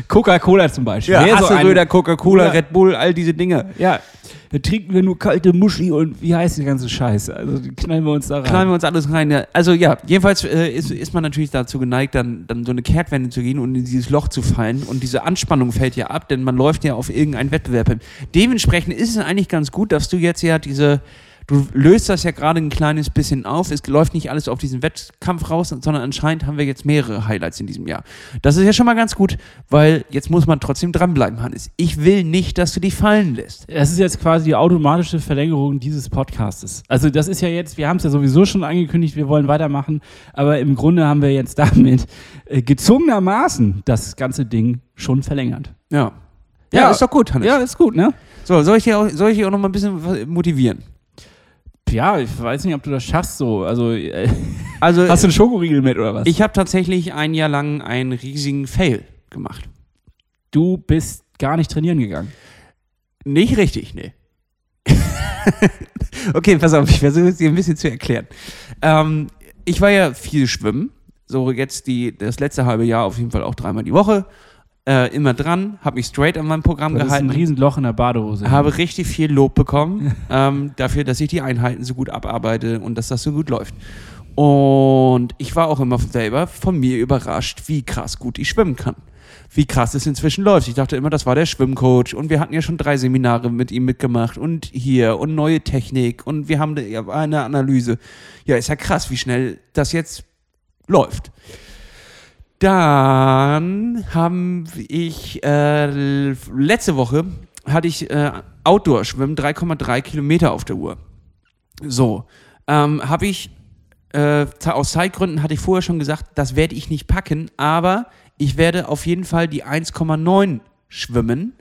Coca-Cola zum Beispiel. Ja, Wäre so Coca-Cola, Ja. Red Bull, all diese Dinge. Ja. Da trinken wir nur kalte Muschi und wie heißt die ganze Scheiße? Also knallen wir uns da rein. Knallen wir uns alles rein. Ja. Also ja, jedenfalls äh, ist, ist man natürlich dazu geneigt, dann, dann so eine Kehrtwende zu gehen und in dieses Loch zu fallen. Und diese Anspannung fällt ja ab, denn man läuft ja auf irgendeinen Wettbewerb hin. Dementsprechend ist es eigentlich ganz gut, dass du jetzt ja diese, du löst das ja gerade ein kleines bisschen auf. Es läuft nicht alles auf diesen Wettkampf raus, sondern anscheinend haben wir jetzt mehrere Highlights in diesem Jahr. Das ist ja schon mal ganz gut, weil jetzt muss man trotzdem dranbleiben, Hannes. Ich will nicht, dass du dich fallen lässt. Das ist jetzt quasi die automatische Verlängerung dieses Podcastes. Also das ist ja jetzt, wir haben es ja sowieso schon angekündigt, wir wollen weitermachen, aber im Grunde haben wir jetzt damit äh, gezwungenermaßen das ganze Ding schon verlängert. Ja. Ja, Ja. ist doch gut, Hannes. Ja, ist gut, ne? So, soll ich hier auch, soll ich hier auch noch mal ein bisschen motivieren? Ja, ich weiß nicht, ob du das schaffst so. Also äh, Also, hast du einen Schokoriegel mit oder was? ich habe tatsächlich ein Jahr lang einen riesigen Fail gemacht. du bist gar nicht trainieren gegangen. Nicht richtig, nee. okay, pass auf, ich versuche es dir ein bisschen zu erklären. Ähm, ich war ja viel schwimmen, so jetzt die, das letzte halbe Jahr auf jeden Fall auch dreimal die Woche. Äh, immer dran, habe mich straight an meinem Programm Das ist ein gehalten. Riesenloch in der Badehose. habe richtig viel Lob bekommen ähm, dafür, dass ich die Einheiten so gut abarbeite und dass das so gut läuft. Und ich war auch immer selber von mir überrascht, wie krass gut ich schwimmen kann. Wie krass es inzwischen läuft. Ich dachte immer, das war der Schwimmcoach und wir hatten ja schon drei Seminare mit ihm mitgemacht und hier und neue Technik und wir haben eine Analyse. Ja, ist ja krass, wie schnell das jetzt läuft. Dann haben ich äh, letzte Woche hatte ich äh, Outdoor-Schwimmen 3,3 Kilometer auf der Uhr. So, ähm, habe ich äh, aus Zeitgründen hatte ich vorher schon gesagt, das werde ich nicht packen, aber ich werde auf jeden Fall die 1,9 schwimmen.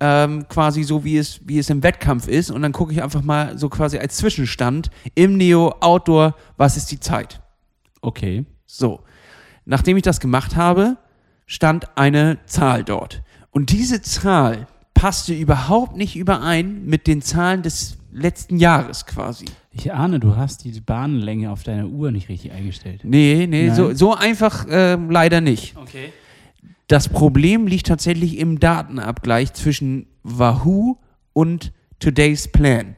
Ähm, quasi so wie es, wie es im Wettkampf ist. Und dann gucke ich einfach mal so quasi als Zwischenstand im Neo Outdoor, was ist die Zeit. Okay. So, nachdem ich das gemacht habe, stand eine Zahl dort. Und diese Zahl passte überhaupt nicht überein mit den Zahlen des letzten Jahres quasi. Ich ahne, du hast die Bahnlänge auf deiner Uhr nicht richtig eingestellt. Nee, nee, Nein. so, so einfach ähm, leider nicht. Okay. Das Problem liegt tatsächlich im Datenabgleich zwischen Wahoo und Today's Plan.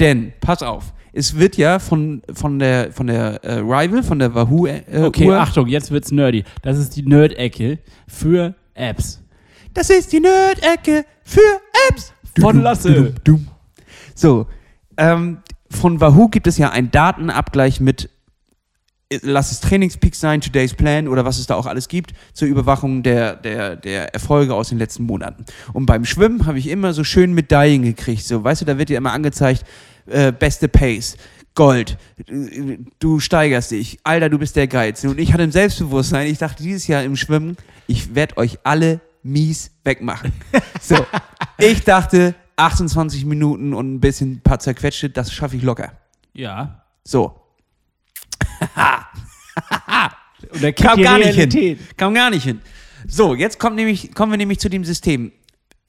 Denn, pass auf, es wird ja von, von der, von der äh, Rival, von der Wahoo äh, Okay, Uhr, Achtung, jetzt wird's nerdy. Das ist die Nerd-Ecke für Apps. Das ist die Nerd-Ecke für Apps. Von Lasse. So, ähm, von Wahoo gibt es ja einen Datenabgleich mit, äh, lass es Trainingspeak sein, Today's Plan oder was es da auch alles gibt, zur Überwachung der, der, der Erfolge aus den letzten Monaten. Und beim Schwimmen habe ich immer so schön Medaillen gekriegt. So, weißt du, da wird dir immer angezeigt, äh, beste Pace. Gold, du steigerst dich, Alter, du bist der Geilste. Und ich hatte ein Selbstbewusstsein, ich dachte dieses Jahr im Schwimmen, ich werde euch alle mies wegmachen. So, ich dachte, 28 Minuten und ein bisschen ein paar zerquetschte, das schaffe ich locker. Ja. So, Und der kam gar nicht Realität. hin. Kam gar nicht hin. So, jetzt kommt nämlich, kommen wir nämlich zu dem System.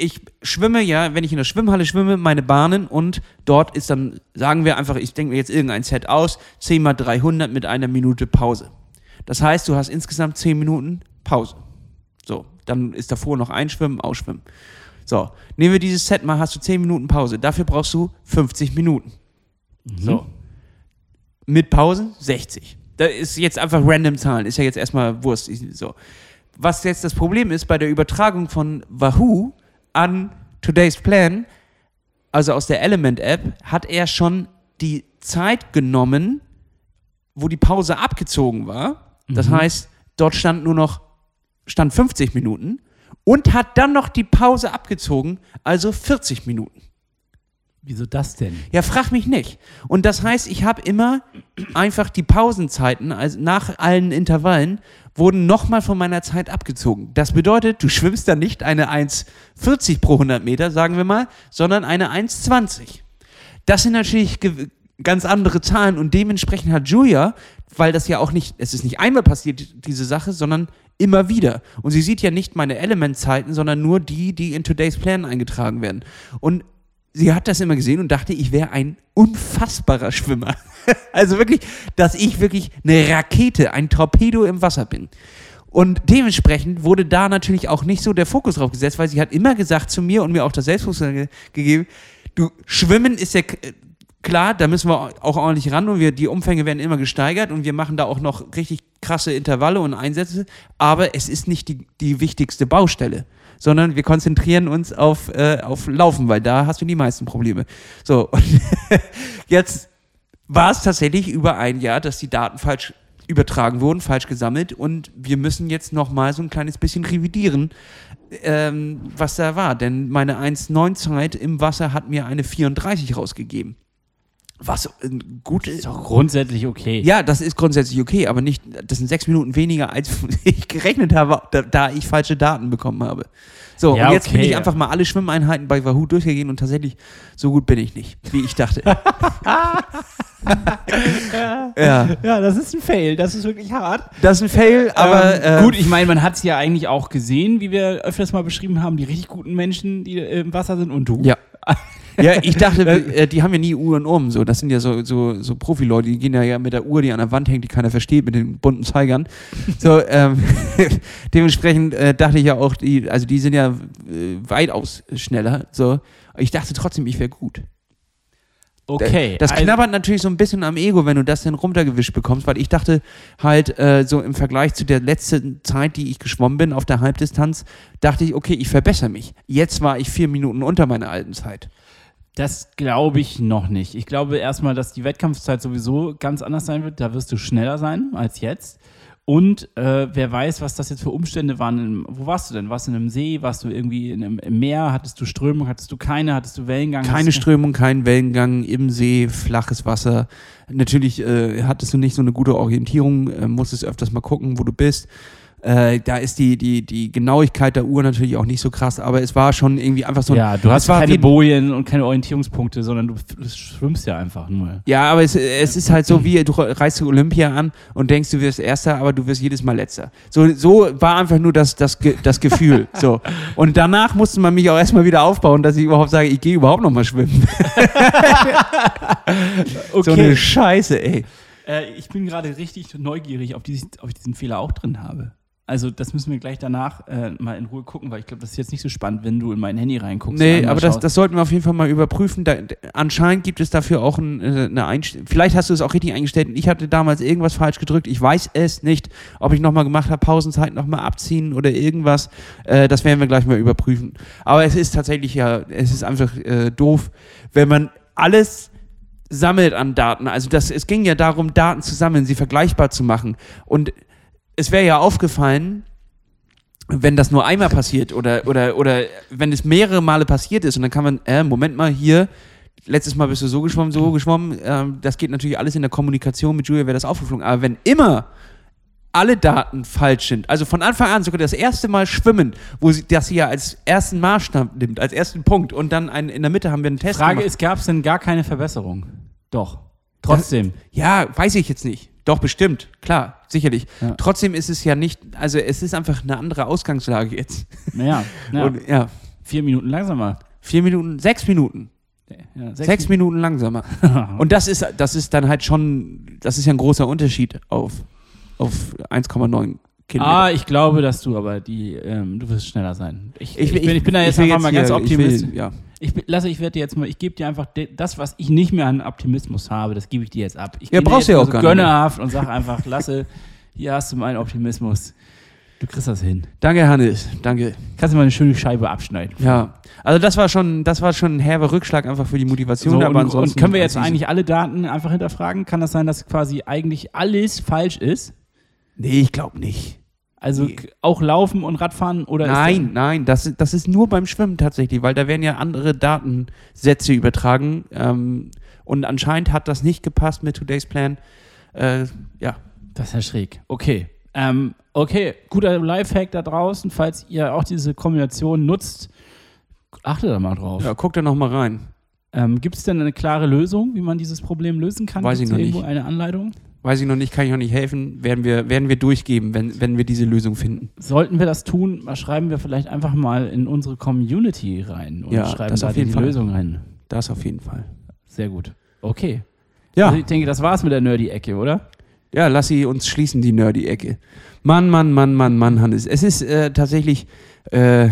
Ich schwimme ja, wenn ich in der Schwimmhalle schwimme, meine Bahnen und dort ist dann, sagen wir einfach, ich denke mir jetzt irgendein Set aus, 10 mal 300 mit einer Minute Pause. Das heißt, du hast insgesamt 10 Minuten Pause. So, dann ist davor noch einschwimmen, ausschwimmen. So, nehmen wir dieses Set mal, hast du 10 Minuten Pause. Dafür brauchst du 50 Minuten. So. Mit Pausen 60. Da ist jetzt einfach random Zahlen, ist ja jetzt erstmal Wurst. So. Was jetzt das Problem ist bei der Übertragung von Wahoo an Today's Plan, also aus der Element App, hat er schon die Zeit genommen, wo die Pause abgezogen war. Das heißt, dort stand nur noch stand 50 Minuten und hat dann noch die Pause abgezogen, also 40 Minuten. Wieso das denn? Ja, frag mich nicht. Und das heißt, ich habe immer einfach die Pausenzeiten, also nach allen Intervallen, wurden nochmal von meiner Zeit abgezogen. Das bedeutet, du schwimmst dann nicht eine 1,40 pro 100 Meter, sagen wir mal, sondern eine 1,20. Das sind natürlich ganz andere Zahlen und dementsprechend hat Julia, weil das ja auch nicht, es ist nicht einmal passiert, diese Sache, sondern immer wieder. Und sie sieht ja nicht meine Elementzeiten, sondern nur die, die in Today's Plan eingetragen werden. Und sie hat das immer gesehen und dachte, ich wäre ein unfassbarer Schwimmer. also wirklich, dass ich wirklich eine Rakete, ein Torpedo im Wasser bin. Und dementsprechend wurde da natürlich auch nicht so der Fokus drauf gesetzt, weil sie hat immer gesagt zu mir und mir auch das Selbstbewusstsein ge gegeben, du, Schwimmen ist ja k- klar, da müssen wir auch ordentlich ran und wir, die Umfänge werden immer gesteigert und wir machen da auch noch richtig krasse Intervalle und Einsätze, aber es ist nicht die, die wichtigste Baustelle, sondern wir konzentrieren uns auf, äh, auf Laufen, weil da hast du die meisten Probleme. So, und jetzt war es tatsächlich über ein Jahr, dass die Daten falsch übertragen wurden, falsch gesammelt und wir müssen jetzt noch mal so ein kleines bisschen revidieren, ähm, was da war. Denn meine 1,9-Zeit im Wasser hat mir eine 34 rausgegeben. Was gut Ist doch grundsätzlich okay. Ja, das ist grundsätzlich okay, aber nicht, das sind sechs Minuten weniger, als ich gerechnet habe, da, da ich falsche Daten bekommen habe. So, Ja, und jetzt bin okay, ich ja. einfach mal alle Schwimmeinheiten bei Wahoo durchgegangen und tatsächlich so gut bin ich nicht, wie ich dachte. ja, Ja, das ist ein Fail. Das ist wirklich hart. das ist ein Fail, aber ähm, äh, gut, ich meine, man hat es ja eigentlich auch gesehen, wie wir öfters mal beschrieben haben, die richtig guten Menschen, die äh, im Wasser sind und du. Ja. Ja, ich dachte, äh, die haben ja nie Uhren um. So, das sind ja so, so, so Profileute, die gehen ja, ja mit der Uhr, die an der Wand hängt, die keiner versteht, mit den bunten Zeigern. So, ähm, dementsprechend äh, dachte ich ja auch, die, also die sind ja äh, weitaus schneller. So, ich dachte trotzdem, ich wäre gut. Okay. Das also- knabbert natürlich so ein bisschen am Ego, wenn du das dann runtergewischt bekommst, weil ich dachte halt äh, so im Vergleich zu der letzten Zeit, die ich geschwommen bin auf der Halbdistanz, dachte ich, okay, ich verbessere mich. Jetzt war ich vier Minuten unter meiner alten Zeit. Das glaube ich noch nicht. Ich glaube erstmal, dass die Wettkampfzeit sowieso ganz anders sein wird. Da wirst du schneller sein als jetzt. Und äh, wer weiß, was das jetzt für Umstände waren. Wo warst du denn? Warst du in einem See? Warst du irgendwie in einem, im Meer? Hattest du Strömung? Hattest du keine? Hattest du Wellengang? Keine Strömung, kein Wellengang im See, flaches Wasser. Natürlich äh, hattest du nicht so eine gute Orientierung, äh, musstest öfters mal gucken, wo du bist. Äh, da ist die, die, die Genauigkeit der Uhr natürlich auch nicht so krass, aber es war schon irgendwie einfach so ein. Ja, du hast keine Bojen und keine Orientierungspunkte, sondern du, schwimmst ja einfach nur. Ja, aber es, es ist halt so, wie du reist zu Olympia an und denkst, du wirst Erster, aber du wirst jedes Mal Letzter. So, so war einfach nur das, das, das Gefühl. so. Und danach musste man mich auch erstmal wieder aufbauen, dass ich überhaupt sage, ich gehe überhaupt noch mal schwimmen. So eine Scheiße, ey. Äh, ich bin gerade richtig neugierig, ob, dies, ob ich diesen Fehler auch drin habe. Also das müssen wir gleich danach äh, mal in Ruhe gucken, weil ich glaube, das ist jetzt nicht so spannend, wenn du in mein Handy reinguckst. Nee, aber das, das sollten wir auf jeden Fall mal überprüfen. Da, anscheinend gibt es dafür auch ein, äh, eine Einstellung. Vielleicht hast du es auch richtig eingestellt und ich hatte damals irgendwas falsch gedrückt. Ich weiß es nicht, ob ich nochmal gemacht habe, Pausenzeit nochmal abziehen oder irgendwas. Äh, das werden wir gleich mal überprüfen. Aber es ist tatsächlich ja, es ist einfach äh, doof, wenn man alles sammelt an Daten. Also das, es ging ja darum, Daten zu sammeln, sie vergleichbar zu machen. Und es wäre ja aufgefallen, wenn das nur einmal passiert oder, oder, oder wenn es mehrere Male passiert ist und dann kann man, äh, Moment mal, hier, letztes Mal bist du so geschwommen, so geschwommen, ähm, das geht natürlich alles in der Kommunikation mit Julia, wäre das aufgeflogen. Aber wenn immer alle Daten falsch sind, also von Anfang an sogar das erste Mal schwimmen, wo sie das ja als ersten Maßstab nimmt, als ersten Punkt und dann ein, in der Mitte haben wir einen Test Frage gemacht. ist, gab es denn gar keine Verbesserung? Doch. Trotzdem. Ja, weiß ich jetzt nicht. Doch, bestimmt. Klar, sicherlich. Ja. Trotzdem ist es ja nicht, also es ist einfach eine andere Ausgangslage jetzt. Naja, ja. Und, ja. vier Minuten langsamer. Vier Minuten, sechs Minuten. Ja, Sechs, Minuten langsamer. Und das ist, das ist dann halt schon, das ist ja ein großer Unterschied auf, auf 1,9 Kilometer. Ah, ich glaube, dass du aber die, ähm, du wirst schneller sein. Ich, ich, will- bin, ich bin da jetzt einfach mal ganz ich optimistisch. Will, ja. Ich, lasse, ich werde dir jetzt mal, ich gebe dir einfach das, was ich nicht mehr an Optimismus habe, das gebe ich dir jetzt ab. Ich Ja, brauchst du ja auch gar so nicht mehr. gönnerhaft und sag einfach, lasse, hier hast du meinen Optimismus. Du kriegst das hin. Danke, Hannes. Danke. Kannst du mal eine schöne Scheibe abschneiden. Ja. Also das war schon, das war schon ein herber Rückschlag einfach für die Motivation. So, aber und, und ansonsten können wir jetzt eigentlich alle Daten einfach hinterfragen? Kann das sein, dass quasi eigentlich alles falsch ist? Nee, ich glaube nicht. Also Nee. auch Laufen und Radfahren oder Nein, ist nein, das, das ist nur beim Schwimmen tatsächlich, weil da werden ja andere Datensätze übertragen. Ähm, und anscheinend hat das nicht gepasst mit Today's Plan. Äh, ja. das, das ist ja schräg. Okay. Ähm, okay, guter Lifehack da draußen, falls ihr auch diese Kombination nutzt, achtet da mal drauf. ja, guck da noch mal rein. Ähm, Gibt es denn eine klare Lösung, wie man dieses Problem lösen kann? Weiß ich Gibt's noch irgendwo nicht. eine Anleitung? Weiß ich noch nicht, kann ich noch nicht helfen. Werden wir, werden wir durchgeben, wenn, wenn wir diese Lösung finden. Sollten wir das tun, mal schreiben wir vielleicht einfach mal in unsere Community rein und Ja, schreiben das da auf jeden die Fall. Lösung rein. Das auf jeden Fall. Sehr gut. Okay. Ja, Also ich denke, das war's mit der Nerdy-Ecke, oder? ja, lass sie uns schließen, die Nerdy-Ecke. Mann, Mann, Mann, Mann, Mann, Hannes. Es ist äh, tatsächlich, äh,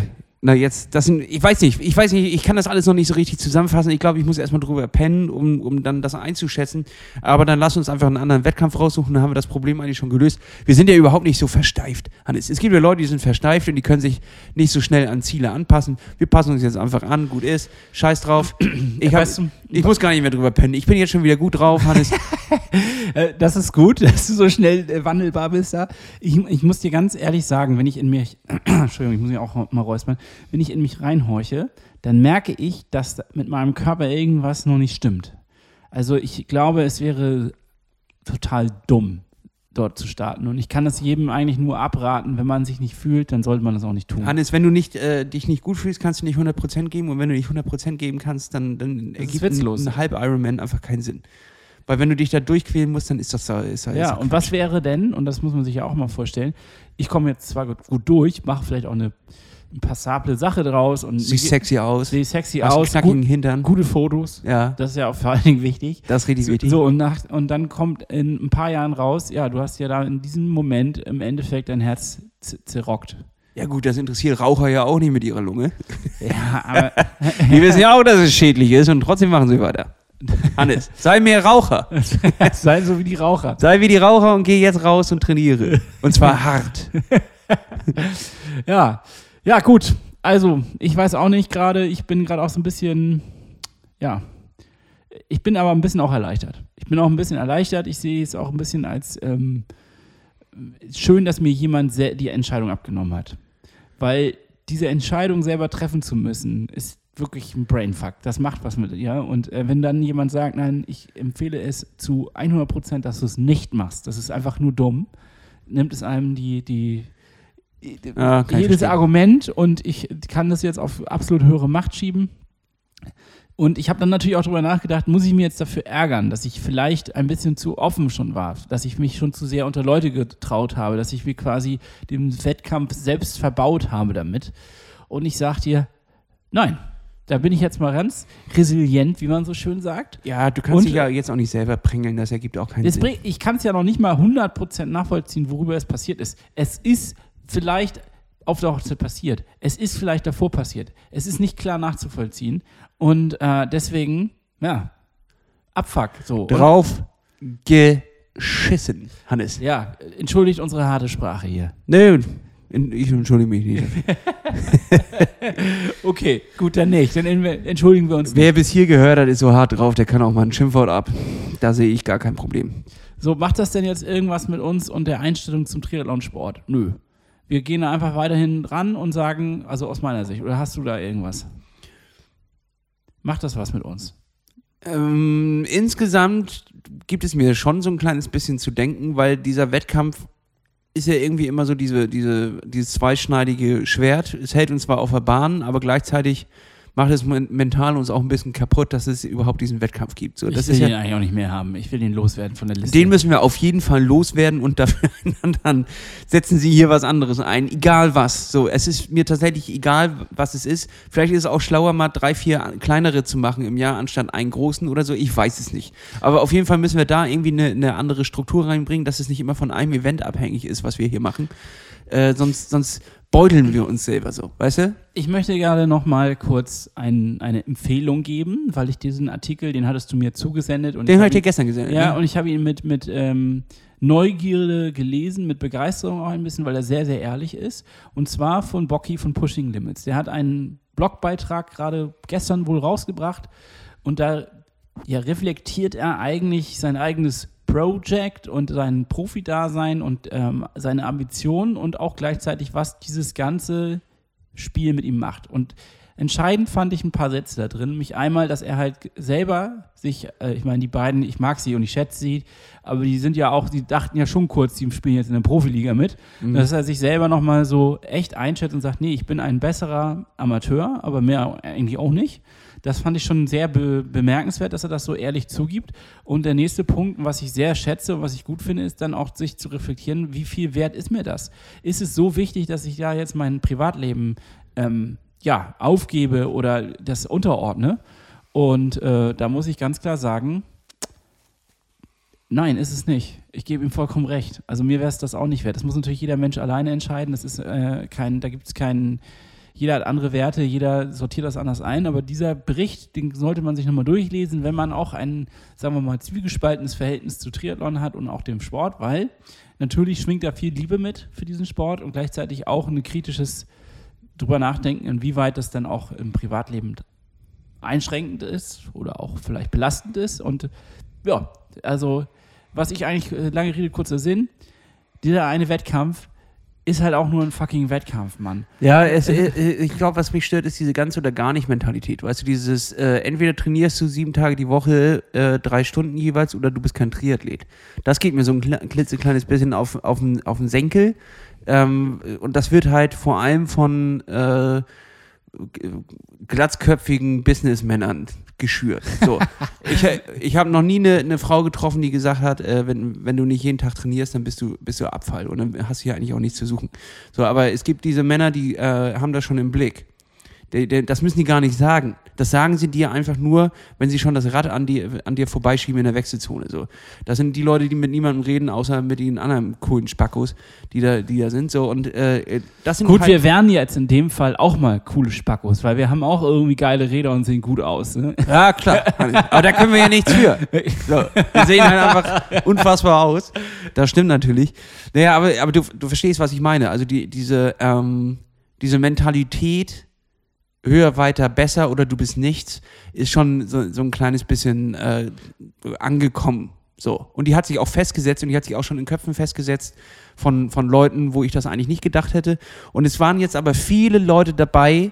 na jetzt, das sind, ich weiß nicht, ich weiß nicht, ich kann das alles noch nicht so richtig zusammenfassen. Ich glaube, ich muss erstmal drüber pennen, um, um dann das einzuschätzen. Aber dann lass uns einfach einen anderen Wettkampf raussuchen, dann haben wir das Problem eigentlich schon gelöst. Wir sind ja überhaupt nicht so versteift, Hannes. Es gibt ja Leute, die sind versteift und die können sich nicht so schnell an Ziele anpassen. Wir passen uns jetzt einfach an, gut ist, scheiß drauf. Ich, hab, ich muss gar nicht mehr drüber pennen. Ich bin jetzt schon wieder gut drauf, Hannes. Äh, das ist gut, dass du so schnell äh, wandelbar bist da. Ich, ich muss dir ganz ehrlich sagen, wenn ich in mich, Entschuldigung, ich muss mich auch mal räuspern, wenn ich in mich reinhorche, dann merke ich, dass da mit meinem Körper irgendwas noch nicht stimmt. Also ich glaube, es wäre total dumm, dort zu starten. Und ich kann das jedem eigentlich nur abraten, wenn man sich nicht fühlt, dann sollte man das auch nicht tun. Hannes, wenn du nicht, äh, dich nicht gut fühlst, kannst du nicht 100% geben und wenn du nicht 100% geben kannst, dann, dann ergibt ein, ein halb Ironman einfach keinen Sinn. Weil wenn du dich da durchquälen musst, dann ist das da. Ist, da- ist Ja, da und was wäre denn, und das muss man sich ja auch mal vorstellen, ich komme jetzt zwar gut, gut durch, mache vielleicht auch eine eine passable Sache draus und Sieht sexy aus. sehe sexy einen aus, knackigen gut, Hintern. gute Fotos. Ja, Das ist ja auch vor allen Dingen wichtig. das ist richtig wichtig. So, und, nach, und dann kommt in ein paar Jahren raus, ja, du hast ja da in diesem Moment im Endeffekt dein Herz zerrockt. Ja gut, das interessiert Raucher ja auch nicht mit ihrer Lunge. Ja, aber Die wissen ja auch, dass es schädlich ist und trotzdem machen sie weiter. Hannes, sei mehr Raucher. sei so wie die Raucher. Sei wie die Raucher und geh jetzt raus und trainiere. Und zwar hart. Ja, ja, gut. Also, ich weiß auch nicht gerade, ich bin gerade auch so ein bisschen, ja, ich bin aber ein bisschen auch erleichtert. Ich bin auch ein bisschen erleichtert. Ich sehe es auch ein bisschen als ähm, schön, dass mir jemand die Entscheidung abgenommen hat. Weil diese Entscheidung selber treffen zu müssen, ist wirklich ein Brainfuck. Das macht was mit dir. Und äh, wenn dann jemand sagt, nein, ich empfehle es zu 100 Prozent, dass du es nicht machst, das ist einfach nur dumm, nimmt es einem die, die, kann ich jedes. Argument und ich kann das jetzt auf absolut höhere Macht schieben. Und ich habe dann natürlich auch darüber nachgedacht, muss ich mir jetzt dafür ärgern, dass ich vielleicht ein bisschen zu offen schon war, dass ich mich schon zu sehr unter Leute getraut habe, dass ich mir quasi den Wettkampf selbst verbaut habe damit. Und ich sag dir, nein, da bin ich jetzt mal ganz resilient, wie man so schön sagt. Ja, du kannst Und- dich ja jetzt auch nicht selber pringeln, das ergibt auch keinen Sinn. ich kann es ja noch nicht mal 100% nachvollziehen, worüber es passiert ist. Es ist vielleicht auf der Hochzeit passiert. Es ist vielleicht davor passiert. Es ist nicht klar nachzuvollziehen. Und äh, deswegen, ja, Abfuck. So. Drauf geschissen, Hannes. ja, entschuldigt unsere harte Sprache hier. Nö, ich entschuldige mich nicht. Okay, gut, dann nicht. Dann en- entschuldigen wir uns. Wer bis hier gehört hat, ist so hart drauf, der kann auch mal ein Schimpfwort ab. Da sehe ich gar kein Problem. So, macht das denn jetzt irgendwas mit uns und der Einstellung zum Triathlonsport? Nö. Wir gehen da einfach weiterhin ran und sagen, also aus meiner Sicht, oder hast du da irgendwas? Macht das was mit uns? Ähm, insgesamt gibt es mir schon so ein kleines bisschen zu denken, weil dieser Wettkampf ist ja irgendwie immer so diese, diese, dieses zweischneidige Schwert. Es hält uns zwar auf der Bahn, aber gleichzeitig macht es men- mental uns auch ein bisschen kaputt, dass es überhaupt diesen Wettkampf gibt. So, ich will ist den ja, eigentlich auch nicht mehr haben. Ich will den loswerden von der Liste. den müssen wir auf jeden Fall loswerden und dafür dann setzen Sie hier was anderes ein, egal was. So, es ist mir tatsächlich egal, was es ist. Vielleicht ist es auch schlauer, mal drei, vier kleinere zu machen im Jahr anstatt einen großen oder so. Ich weiß es nicht. Aber auf jeden Fall müssen wir da irgendwie eine, eine andere Struktur reinbringen, dass es nicht immer von einem Event abhängig ist, was wir hier machen. Äh, sonst, sonst beuteln wir uns selber so, weißt du? Ich möchte gerade noch mal kurz ein, eine Empfehlung geben, weil ich diesen Artikel, den hattest du mir zugesendet. Und Den habe hab ich dir gestern gesehen. Ja, ne? und ich habe ihn mit, mit ähm, Neugierde gelesen, mit Begeisterung auch ein bisschen, weil er sehr, sehr ehrlich ist. Und zwar von Bocky von Pushing Limits. Der hat einen Blogbeitrag gerade gestern wohl rausgebracht und da ja, reflektiert er eigentlich sein eigenes Project und sein Profi-Dasein und ähm, seine Ambitionen und auch gleichzeitig, was dieses ganze Spiel mit ihm macht. Und entscheidend fand ich ein paar Sätze da drin. Mich einmal, dass er halt selber sich, äh, ich meine, die beiden, ich mag sie und ich schätze sie, aber die sind ja auch, die dachten ja schon kurz, die spielen jetzt in der Profiliga mit, dass er sich selber nochmal so echt einschätzt und sagt, nee, ich bin ein besserer Amateur, aber mehr eigentlich auch nicht. Das fand ich schon sehr be bemerkenswert, dass er das so ehrlich zugibt. Und der nächste Punkt, was ich sehr schätze und was ich gut finde, ist dann auch sich zu reflektieren, wie viel wert ist mir das? Ist es so wichtig, dass ich da jetzt mein Privatleben ähm, ja, aufgebe oder das unterordne? Und äh, da muss ich ganz klar sagen, nein, ist es nicht. Ich gebe ihm vollkommen recht. Also mir wäre es das auch nicht wert. Das muss natürlich jeder Mensch alleine entscheiden. Das ist äh, kein, da gibt es keinen, jeder hat andere Werte, jeder sortiert das anders ein, aber dieser Bericht, den sollte man sich nochmal durchlesen, wenn man auch ein, sagen wir mal, zwiegespaltenes Verhältnis zu Triathlon hat und auch dem Sport, weil natürlich schwingt da viel Liebe mit für diesen Sport und gleichzeitig auch ein kritisches drüber nachdenken, inwieweit das dann auch im Privatleben einschränkend ist oder auch vielleicht belastend ist. Und ja, also was ich eigentlich, äh, lange Rede, kurzer Sinn, dieser eine Wettkampf ist halt auch nur ein fucking Wettkampf, Mann. Ja, es, äh, ich glaube, was mich stört, ist diese ganz oder gar nicht Mentalität. Weißt du, dieses, äh, entweder trainierst du sieben Tage die Woche, äh, drei Stunden jeweils, oder du bist kein Triathlet. Das geht mir so ein kle- klitzekleines bisschen auf, auf, den, auf den Senkel. Ähm, und das wird halt vor allem von, äh, glatzköpfigen Businessmännern geschürt. So. ich ich habe noch nie eine, eine Frau getroffen, die gesagt hat, äh, wenn, wenn du nicht jeden Tag trainierst, dann bist du, bist du Abfall und dann hast du hier eigentlich auch nichts zu suchen. So, aber es gibt diese Männer, die äh, haben das schon im Blick. Das müssen die gar nicht sagen. Das sagen sie dir einfach nur, wenn sie schon das Rad an, die, an dir vorbeischieben in der Wechselzone. So. Das sind die Leute, die mit niemandem reden, außer mit den anderen coolen Spackos, die da, die da sind. So. Und äh, das sind Gut, halt, wir wären jetzt in dem Fall auch mal coole Spackos, weil wir haben auch irgendwie geile Räder und sehen gut aus. Ne? Ja, klar. Aber da können wir ja nichts für. So, wir sehen halt einfach unfassbar aus. Das stimmt natürlich. Naja, aber, aber du, du verstehst, was ich meine. Also die, diese, ähm, diese Mentalität, höher, weiter, besser oder du bist nichts, ist schon so, so ein kleines bisschen äh, angekommen. So. Und die hat sich auch festgesetzt und die hat sich auch schon in Köpfen festgesetzt von, von Leuten, wo ich das eigentlich nicht gedacht hätte. Und es waren jetzt aber viele Leute dabei,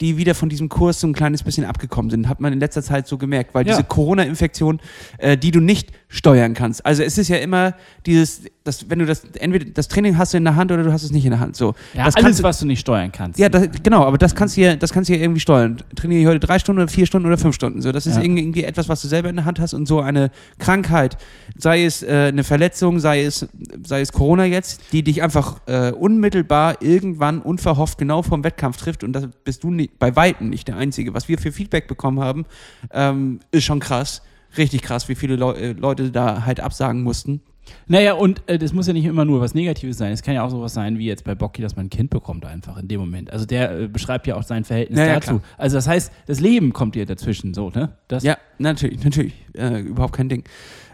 die wieder von diesem Kurs so ein kleines bisschen abgekommen sind, hat man in letzter Zeit so gemerkt, weil Ja. diese Corona-Infektion, äh, die du nicht steuern kannst. Also es ist ja immer dieses, das, wenn du das, entweder das Training hast du in der Hand oder du hast es nicht in der Hand. So. Ja, das alles, kannst was du nicht steuern kannst. ja, das, genau, aber das kannst du ja, das kannst du ja irgendwie steuern. Trainiere ich heute drei Stunden oder vier Stunden oder fünf Stunden. So, das ist Ja. irgendwie, etwas, was du selber in der Hand hast und so eine Krankheit, sei es äh, eine Verletzung, sei es, sei es Corona jetzt, die dich einfach äh, unmittelbar irgendwann unverhofft genau vom Wettkampf trifft und das bist du nicht, bei Weitem nicht der Einzige. Was wir für Feedback bekommen haben, ähm, ist schon krass. Richtig krass, wie viele Leu äh, Leute da halt absagen mussten. Naja, und äh, das muss ja nicht immer nur was Negatives sein. Es kann ja auch sowas sein, wie jetzt bei Bocky, dass man ein Kind bekommt einfach in dem Moment. Also der äh, beschreibt ja auch sein Verhältnis Ja, ja, dazu. klar. also das heißt, das Leben kommt dir dazwischen, so, ne? Das, Ja, natürlich, natürlich. Äh, überhaupt kein Ding.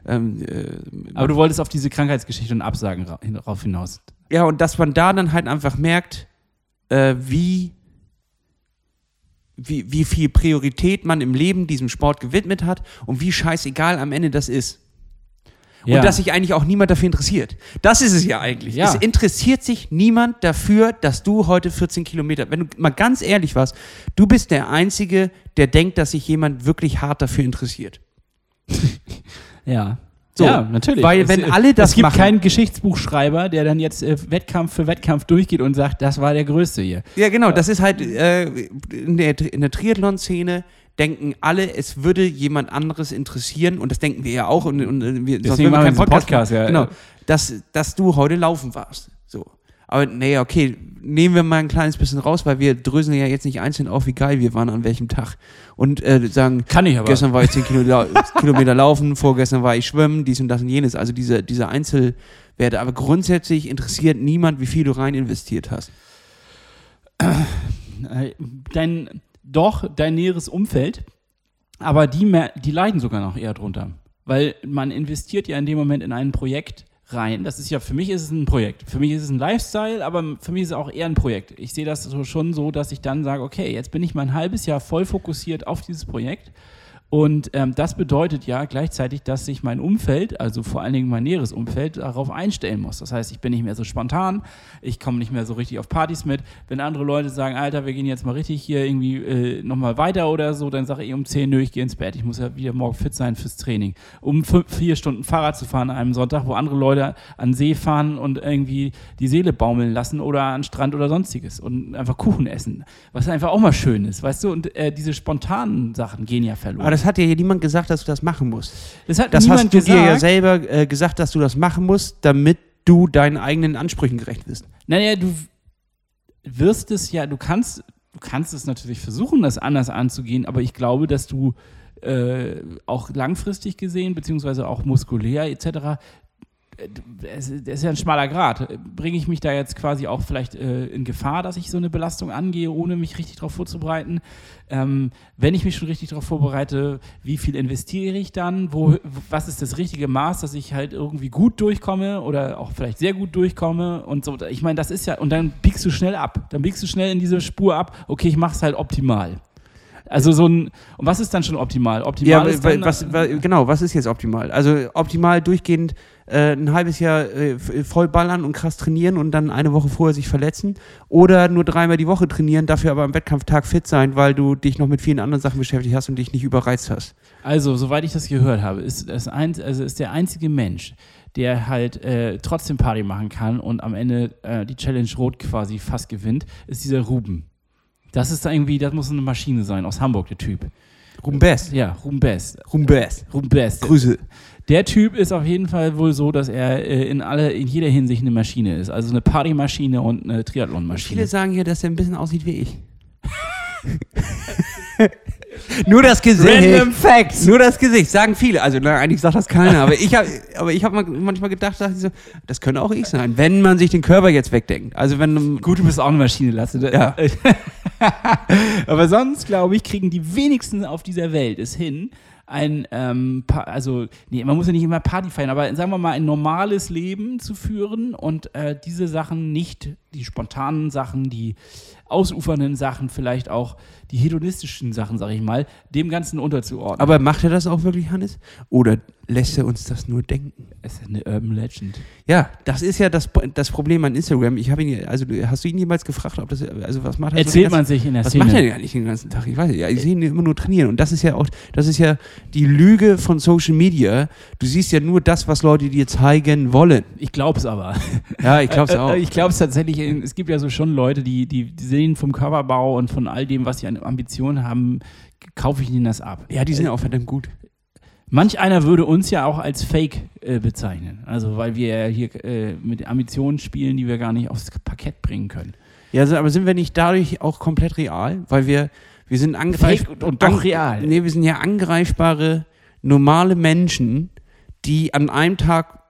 Ähm, äh, Aber du wolltest auf diese Krankheitsgeschichte und Absagen ra hin- rauf hinaus. Ja, und dass man da dann halt einfach merkt, äh, wie, wie, wie viel Priorität man im Leben diesem Sport gewidmet hat und wie scheißegal am Ende das ist. Ja. Und dass sich eigentlich auch niemand dafür interessiert. Das ist es ja eigentlich. Ja. Es interessiert sich niemand dafür, dass du heute 14 Kilometer, wenn du mal ganz ehrlich warst, du bist der Einzige, der denkt, dass sich jemand wirklich hart dafür interessiert. Ja. So, ja, natürlich. weil wenn es, alle das Es gibt machen- keinen Geschichtsbuchschreiber, der dann jetzt äh, Wettkampf für Wettkampf durchgeht und sagt, das war der Größte hier. Ja, genau, das ist halt äh, in der, in der Triathlon-Szene denken alle, es würde jemand anderes interessieren und das denken wir ja auch und, und wir, Deswegen machen wir diesen Podcast, ja. Genau, dass, dass du heute laufen warst. So. Aber nee, okay, nehmen wir mal ein kleines bisschen raus, weil wir dröseln ja jetzt nicht einzeln auf, wie geil wir waren an welchem Tag. Und äh, sagen, Kann ich aber. gestern war ich 10 Kilo, lau- Kilometer laufen, vorgestern war ich schwimmen, dies und das und jenes. Also diese, diese Einzelwerte. Aber grundsätzlich interessiert niemand, wie viel du rein investiert hast. Äh, dein, doch, dein näheres Umfeld, aber die, mer- die leiden sogar noch eher drunter. Weil man investiert ja in dem Moment in ein Projekt rein. Das ist ja, für mich ist es ein Projekt. Für mich ist es ein Lifestyle, aber für mich ist es auch eher ein Projekt. Ich sehe das schon so, dass ich dann sage, okay, jetzt bin ich mal ein halbes Jahr voll fokussiert auf dieses Projekt. Und ähm, das bedeutet ja gleichzeitig, dass sich mein Umfeld, also vor allen Dingen mein näheres Umfeld, darauf einstellen muss. Das heißt, ich bin nicht mehr so spontan, ich komme nicht mehr so richtig auf Partys mit. Wenn andere Leute sagen, Alter, wir gehen jetzt mal richtig hier irgendwie äh, nochmal weiter oder so, dann sage ich um 10, nö, ich gehe ins Bett. Ich muss ja wieder morgen fit sein fürs Training. Um fünf, vier Stunden Fahrrad zu fahren an einem Sonntag, wo andere Leute an See fahren und irgendwie die Seele baumeln lassen oder an Strand oder sonstiges und einfach Kuchen essen. Was einfach auch mal schön ist, weißt du? Und äh, diese spontanen Sachen gehen ja verloren. Hat dir ja niemand gesagt, dass du das machen musst. Das hat Das niemand hast du gesagt. dir ja selber äh, gesagt, dass du das machen musst, damit du deinen eigenen Ansprüchen gerecht wirst. Naja, du wirst es ja, du kannst, du kannst es natürlich versuchen, das anders anzugehen, aber ich glaube, dass du äh, auch langfristig gesehen, beziehungsweise auch muskulär etc., es es ist ja ein schmaler Grad. Bringe ich mich da jetzt quasi auch vielleicht äh, in Gefahr, dass ich so eine Belastung angehe, ohne mich richtig darauf vorzubereiten? Ähm, wenn ich mich schon richtig darauf vorbereite, wie viel investiere ich dann? Wo, was ist das richtige Maß, dass ich halt irgendwie gut durchkomme oder auch vielleicht sehr gut durchkomme? Und so, ich meine, das ist ja, und dann biegst du schnell ab. Dann biegst du schnell in diese Spur ab, okay, ich mache es halt optimal. Also so ein, und was ist dann schon optimal? Optimal Ja, ist dann, was, wa- genau, was ist jetzt optimal? Also optimal durchgehend äh, ein halbes Jahr äh, f- voll ballern und krass trainieren und dann eine Woche vorher sich verletzen oder nur dreimal die Woche trainieren, dafür aber am Wettkampftag fit sein, weil du dich noch mit vielen anderen Sachen beschäftigt hast und dich nicht überreizt hast. Also, soweit ich das gehört habe, ist, das ein, also ist der einzige Mensch, der halt äh, trotzdem Party machen kann und am Ende äh, die Challenge Rot quasi fast gewinnt, ist dieser Ruben. Das ist irgendwie, das muss eine Maschine sein, aus Hamburg, der Typ. Rumbest. Ja, Rumbest. Rumbest. Rumbest. Grüße. Der Typ ist auf jeden Fall wohl so, dass er äh, in, alle, in jeder Hinsicht eine Maschine ist. Also eine Partymaschine und eine Triathlonmaschine. Viele sagen hier, dass er ein bisschen aussieht wie ich. Nur das Gesicht. Random Facts. Nur das Gesicht, sagen viele. Also na, eigentlich sagt das keiner, aber ich habe aber ich hab manchmal gedacht, dachte ich so, das könnte auch ich sein, wenn man sich den Körper jetzt wegdenkt. Also wenn Gut, du bist auch eine Maschine, Lasse. Ja. Aber sonst, glaube ich, kriegen die wenigsten auf dieser Welt es hin, ein, ähm, also, nee, man muss ja nicht immer Party feiern, aber sagen wir mal, ein normales Leben zu führen und äh, diese Sachen nicht, die spontanen Sachen, die ausufernden Sachen, vielleicht auch die hedonistischen Sachen, sag ich mal, dem Ganzen unterzuordnen. aber macht er das auch wirklich, Hannes? Oder lässt er uns das nur denken? es ist eine Urban Legend. Ja, das ist ja das, das Problem an Instagram. Ich habe ihn, also hast du ihn jemals gefragt, ob das, also was macht er Erzählt man sich in der Was Szene. macht er denn eigentlich den ganzen Tag? Ich weiß nicht. Ja, ich sehe ihn immer nur trainieren. Und das ist ja auch, das ist ja die Lüge von Social Media. Du siehst ja nur das, was Leute dir zeigen wollen. Ich glaube es aber. Ja, ich glaube es auch. Ich glaube es tatsächlich, es gibt ja so schon Leute, die, die, sehen vom Körperbau und von all dem, was sie an Ambitionen haben, kaufe ich ihnen das ab. ja, die sind ja auch verdammt gut. Manch einer würde uns ja auch als Fake äh, bezeichnen. Also weil wir hier äh, mit Ambitionen spielen, die wir gar nicht aufs Parkett bringen können. Ja, also, aber sind wir nicht dadurch auch komplett real? Weil wir, wir sind angreifbar. Fake und doch real. Nee, wir sind ja angreifbare, normale Menschen, die an einem Tag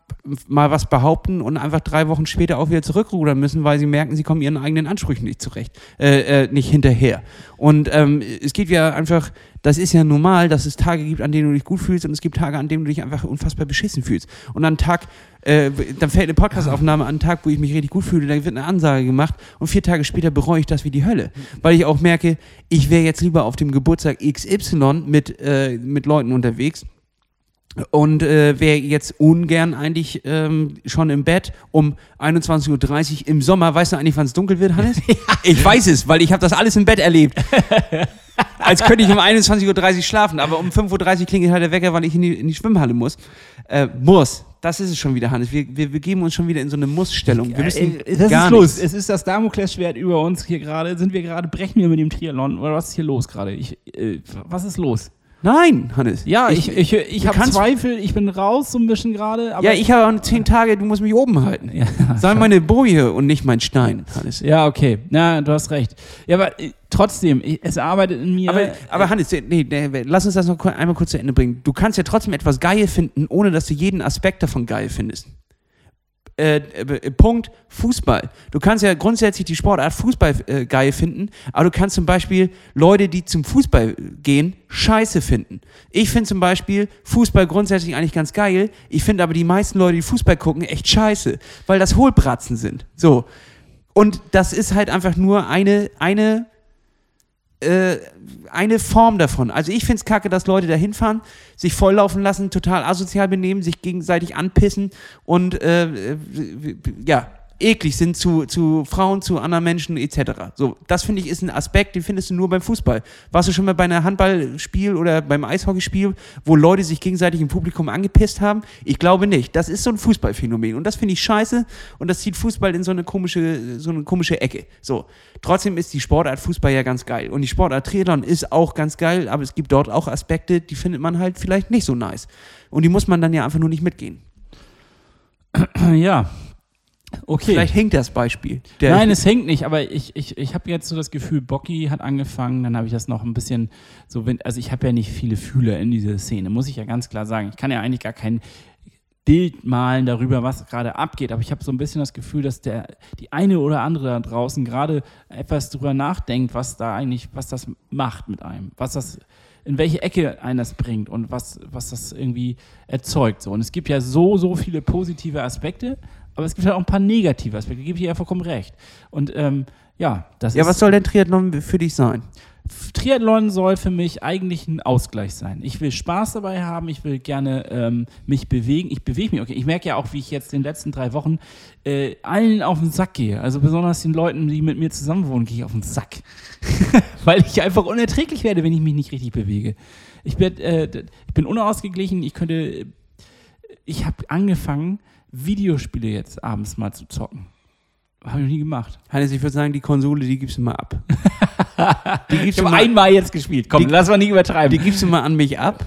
mal was behaupten und einfach drei Wochen später auch wieder zurückrudern müssen, weil sie merken, sie kommen ihren eigenen Ansprüchen nicht zurecht, äh, äh, nicht hinterher. Und ähm, es geht ja einfach, das ist ja normal, dass es Tage gibt, an denen du dich gut fühlst und es gibt Tage, an denen du dich einfach unfassbar beschissen fühlst. Und an Tag, äh, dann fällt eine Podcastaufnahme an einen Tag, wo ich mich richtig gut fühle, dann wird eine Ansage gemacht und vier Tage später bereue ich das wie die Hölle, weil ich auch merke, ich wäre jetzt lieber auf dem Geburtstag XY mit, äh, mit Leuten unterwegs und äh, wäre jetzt ungern eigentlich ähm, schon im Bett um 21.30 Uhr im Sommer. Weißt du eigentlich, wann es dunkel wird, Hannes? Ich weiß es, weil ich habe das alles im Bett erlebt. Als könnte ich um 21.30 Uhr schlafen, aber um 5.30 Uhr klingelt halt der Wecker, weil ich in die, in die Schwimmhalle muss. Äh, muss. Das ist es schon wieder, Hannes. Wir, wir, wir geben uns schon wieder in so eine Muss-Stellung. Wir müssen Äh, das gar ist los. nichts. Es ist das Damoklesschwert über uns hier gerade. Sind wir gerade, brechen wir mit dem Triathlon? Oder was ist hier los gerade? Äh, was ist los? Nein, Hannes. Ja, ich, ich, ich, du habe Zweifel. Ich bin raus so ein bisschen gerade. ja, ich habe zehn Tage, du musst mich oben halten. Ja. Sei meine Boje und nicht mein Stein, Hannes. Ja, okay. Na, du hast recht. Ja, aber äh, trotzdem, ich, es arbeitet in mir. Aber, aber Hannes, nee, nee, lass uns das noch einmal kurz zu Ende bringen. Du kannst ja trotzdem etwas geil finden, ohne dass du jeden Aspekt davon geil findest. Äh, äh, Punkt Fußball. Du kannst ja grundsätzlich die Sportart Fußball äh, geil finden, aber du kannst zum Beispiel Leute, die zum Fußball gehen, scheiße finden. Ich finde zum Beispiel Fußball grundsätzlich eigentlich ganz geil. Ich finde aber die meisten Leute, die Fußball gucken, echt scheiße, weil das Hohlbratzen sind. So. Und das ist halt einfach nur eine, eine äh, eine Form davon. Also ich finde es kacke, dass Leute da hinfahren, sich volllaufen lassen, total asozial benehmen, sich gegenseitig anpissen und äh, äh, ja, eklig sind zu, zu Frauen, zu anderen Menschen etc. So, das finde ich ist ein Aspekt, den findest du nur beim Fußball. Warst du schon mal bei einem Handballspiel oder beim Eishockeyspiel, wo Leute sich gegenseitig im Publikum angepisst haben? Ich glaube nicht. Das ist so ein Fußballphänomen und das finde ich scheiße und das zieht Fußball in so eine komische, so eine komische Ecke. So, trotzdem ist die Sportart Fußball ja ganz geil und die Sportart Triathlon ist auch ganz geil, aber es gibt dort auch Aspekte, die findet man halt vielleicht nicht so nice und die muss man dann ja einfach nur nicht mitgehen. ja. Okay. Vielleicht hinkt das Beispiel. Der- Nein, es hängt nicht, aber ich, ich, ich habe jetzt so das Gefühl, Bocky hat angefangen, dann habe ich das noch ein bisschen so, also ich habe ja nicht viele Fühler in dieser Szene, muss ich ja ganz klar sagen. Ich kann ja eigentlich gar kein Bild malen darüber, was gerade abgeht, aber ich habe so ein bisschen das Gefühl, dass der, die eine oder andere da draußen gerade etwas drüber nachdenkt, was da eigentlich, was das macht mit einem, was das, in welche Ecke einen das bringt und was, was das irgendwie erzeugt. So. Und es gibt ja so, so viele positive Aspekte, aber es gibt halt auch ein paar negative Aspekte, da gebe ich dir ja vollkommen recht. Und ähm, ja, das ja, ist. was soll denn Triathlon für dich sein? Triathlon soll für mich eigentlich ein Ausgleich sein. Ich will Spaß dabei haben, ich will gerne ähm, mich bewegen. Ich bewege mich, okay. Ich merke ja auch, wie ich jetzt in den letzten drei Wochen äh, allen auf den Sack gehe. Also besonders den Leuten, die mit mir zusammen wohnen, gehe ich auf den Sack. Weil ich einfach unerträglich werde, wenn ich mich nicht richtig bewege. Ich bin, äh, ich bin unausgeglichen, ich könnte. Ich habe angefangen, Videospiele jetzt abends mal zu zocken. Habe ich noch nie gemacht. Hannes, ich würde sagen, die Konsole, die gibst du mal ab. Die gibst Ich habe mal, einmal jetzt gespielt. Komm, Die- lass mal nicht übertreiben. die gibst du mal an mich ab.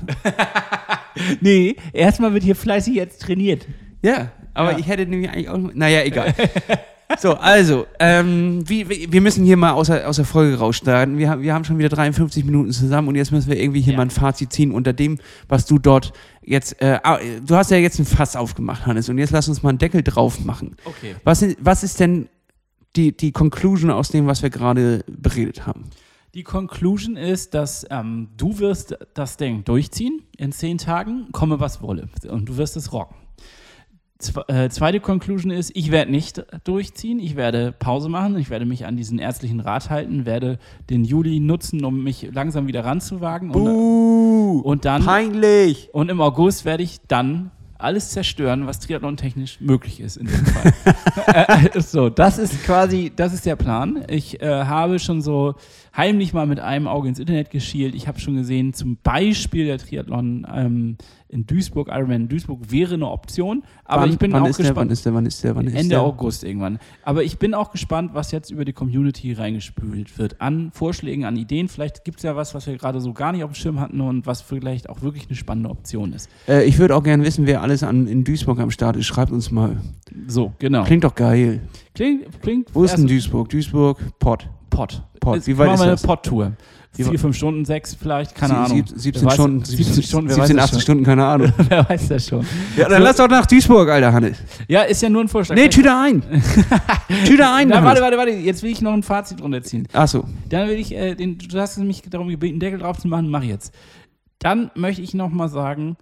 nee, erstmal wird hier fleißig jetzt trainiert. Ja, aber Ja. ich hätte nämlich eigentlich auch. Naja, egal. So, also, ähm, wie, wie, wir müssen hier mal aus der, aus der Folge rausstarten. Wir, haben- wir haben schon wieder 53 Minuten zusammen und jetzt müssen wir irgendwie hier Ja. mal ein Fazit ziehen unter dem, was du dort jetzt. Äh, du hast ja jetzt ein Fass aufgemacht, Hannes, und jetzt lass uns mal einen Deckel drauf machen. Okay. Was, ist- was ist denn die, die Conclusion aus dem, was wir gerade beredet haben? Die Conclusion ist, dass ähm, du wirst das Ding durchziehen in zehn Tagen, komme was wolle. Und du wirst es rocken. Äh, zweite Conclusion ist, ich werde nicht durchziehen, ich werde Pause machen, ich werde mich an diesen ärztlichen Rat halten, werde den Juli nutzen, um mich langsam wieder ranzuwagen. Und, Uh, und dann peinlich! und im August werde ich dann alles zerstören, was triathlon-technisch möglich ist in dem Fall. äh, so, das ist quasi, das ist der Plan. Ich äh, habe schon so heimlich mal mit einem Auge ins Internet geschielt. Ich habe schon gesehen, zum Beispiel der Triathlon ähm, in Duisburg, Ironman in Duisburg wäre eine Option. Aber wann, ich bin auch ist der, gespannt. wann ist der, wann ist der, wann ist Ende der? August irgendwann. Aber ich bin auch gespannt, was jetzt über die Community reingespült wird. An Vorschlägen, an Ideen. Vielleicht gibt es ja was, was wir gerade so gar nicht auf dem Schirm hatten und was vielleicht auch wirklich eine spannende Option ist. Äh, ich würde auch gerne wissen, wer alles an, in Duisburg am Start ist. Schreibt uns mal. So, genau. Klingt doch geil. Klingt, klingt Wo ist denn Duisburg? Duisburg, Pott. Pott. Pott. Wie weit machen ist das? eine Pott-Tour. Vier, fünf Stunden, sechs vielleicht, keine Sie- Ahnung. sieb- 17 Wer weiß- Stunden, 17 Stunden, wer weiß 17, das 18 schon. Stunden, keine Ahnung. Wer weiß das schon. Ja, dann lass doch nach Duisburg, Alter Hannes. Ja, ist ja nur ein Vorschlag. Nee, Tüte ein. Tüte ein, Na, warte, warte, warte. Jetzt will ich noch ein Fazit runterziehen. Achso. Dann will ich, äh, den, du hast mich darum gebeten, Deckel drauf zu machen, mach jetzt. Dann möchte ich noch mal sagen,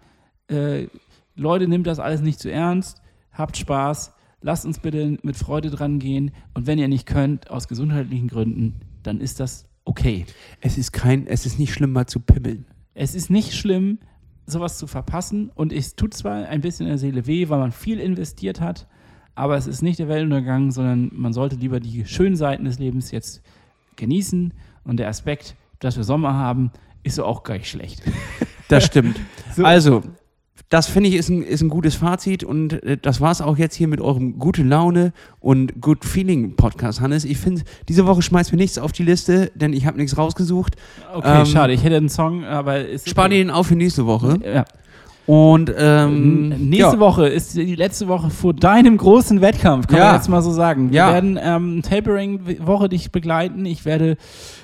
äh, Leute, nimmt das alles nicht zu ernst, habt Spaß, lasst uns bitte mit Freude dran gehen und wenn ihr nicht könnt, aus gesundheitlichen Gründen, dann ist das okay. Es ist kein, es ist nicht schlimm, mal zu pimmeln. Es ist nicht schlimm, sowas zu verpassen und es tut zwar ein bisschen in der Seele weh, weil man viel investiert hat, aber es ist nicht der Weltuntergang, sondern man sollte lieber die schönen Seiten des Lebens jetzt genießen und der Aspekt, dass wir Sommer haben, ist auch gar nicht schlecht. Das stimmt. So. Also, das finde ich ist ein, ist ein gutes Fazit und äh, das war es auch jetzt hier mit eurem gute Laune und Good Feeling Podcast, Hannes. Ich finde, diese Woche schmeißt mir nichts auf die Liste, denn ich habe nichts rausgesucht. Okay, Ähm, schade, ich hätte einen Song, aber ist Spar den auf für nächste Woche. Ja. Und ähm, Nächste ja. Woche ist die letzte Woche vor deinem großen Wettkampf, kann Ja. man jetzt mal so sagen. Wir Ja. werden ähm, Tapering-Woche dich begleiten. Ich werde,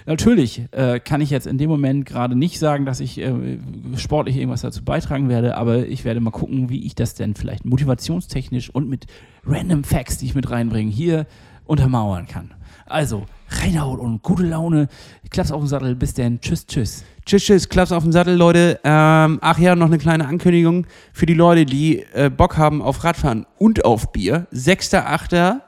natürlich äh, kann ich jetzt in dem Moment gerade nicht sagen, dass ich äh, sportlich irgendwas dazu beitragen werde, aber ich werde mal gucken, wie ich das denn vielleicht motivationstechnisch und mit random Facts, die ich mit reinbringe, hier untermauern kann. Also, reinhaut und gute Laune. Klaps auf den Sattel. Bis denn. Tschüss, tschüss. Tschüss, tschüss, Klaps auf den Sattel, Leute. Ähm, ach ja, noch eine kleine Ankündigung für die Leute, die äh, Bock haben auf Radfahren und auf Bier. 6.8.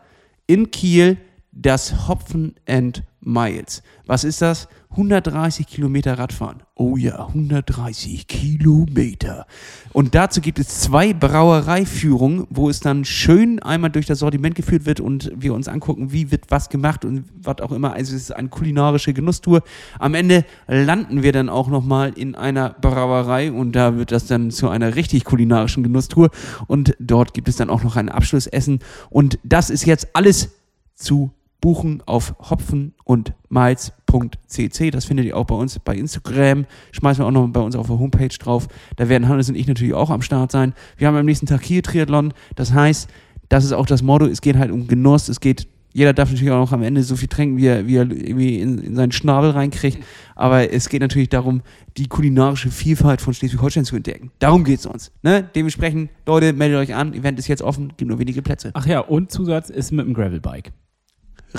in Kiel das Hopfen and Miles. Was ist das? 130 Kilometer Radfahren. Oh ja, 130 Kilometer. Und dazu gibt es zwei Brauereiführungen, wo es dann schön einmal durch das Sortiment geführt wird und wir uns angucken, wie wird was gemacht und was auch immer. Also es ist eine kulinarische Genusstour. Am Ende landen wir dann auch nochmal in einer Brauerei und da wird das dann zu einer richtig kulinarischen Genusstour und dort gibt es dann auch noch ein Abschlussessen und das ist jetzt alles zu buchen auf hopfen und malz.cc. Das findet ihr auch bei uns bei Instagram. Schmeißen wir auch noch bei uns auf der Homepage drauf. Da werden Hannes und ich natürlich auch am Start sein. Wir haben am nächsten Tag hier Triathlon. Das heißt, das ist auch das Motto. Es geht halt um Genuss. Es geht, jeder darf natürlich auch noch am Ende so viel trinken, wie er, wie er irgendwie in, in seinen Schnabel reinkriegt. Aber es geht natürlich darum, die kulinarische Vielfalt von Schleswig-Holstein zu entdecken. Darum geht es uns. Ne? Dementsprechend, Leute, meldet euch an. Event ist jetzt offen, gibt nur wenige Plätze. Ach ja, und Zusatz ist mit dem Gravelbike.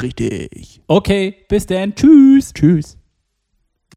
Richtig. Okay, bis dann. Tschüss. Tschüss.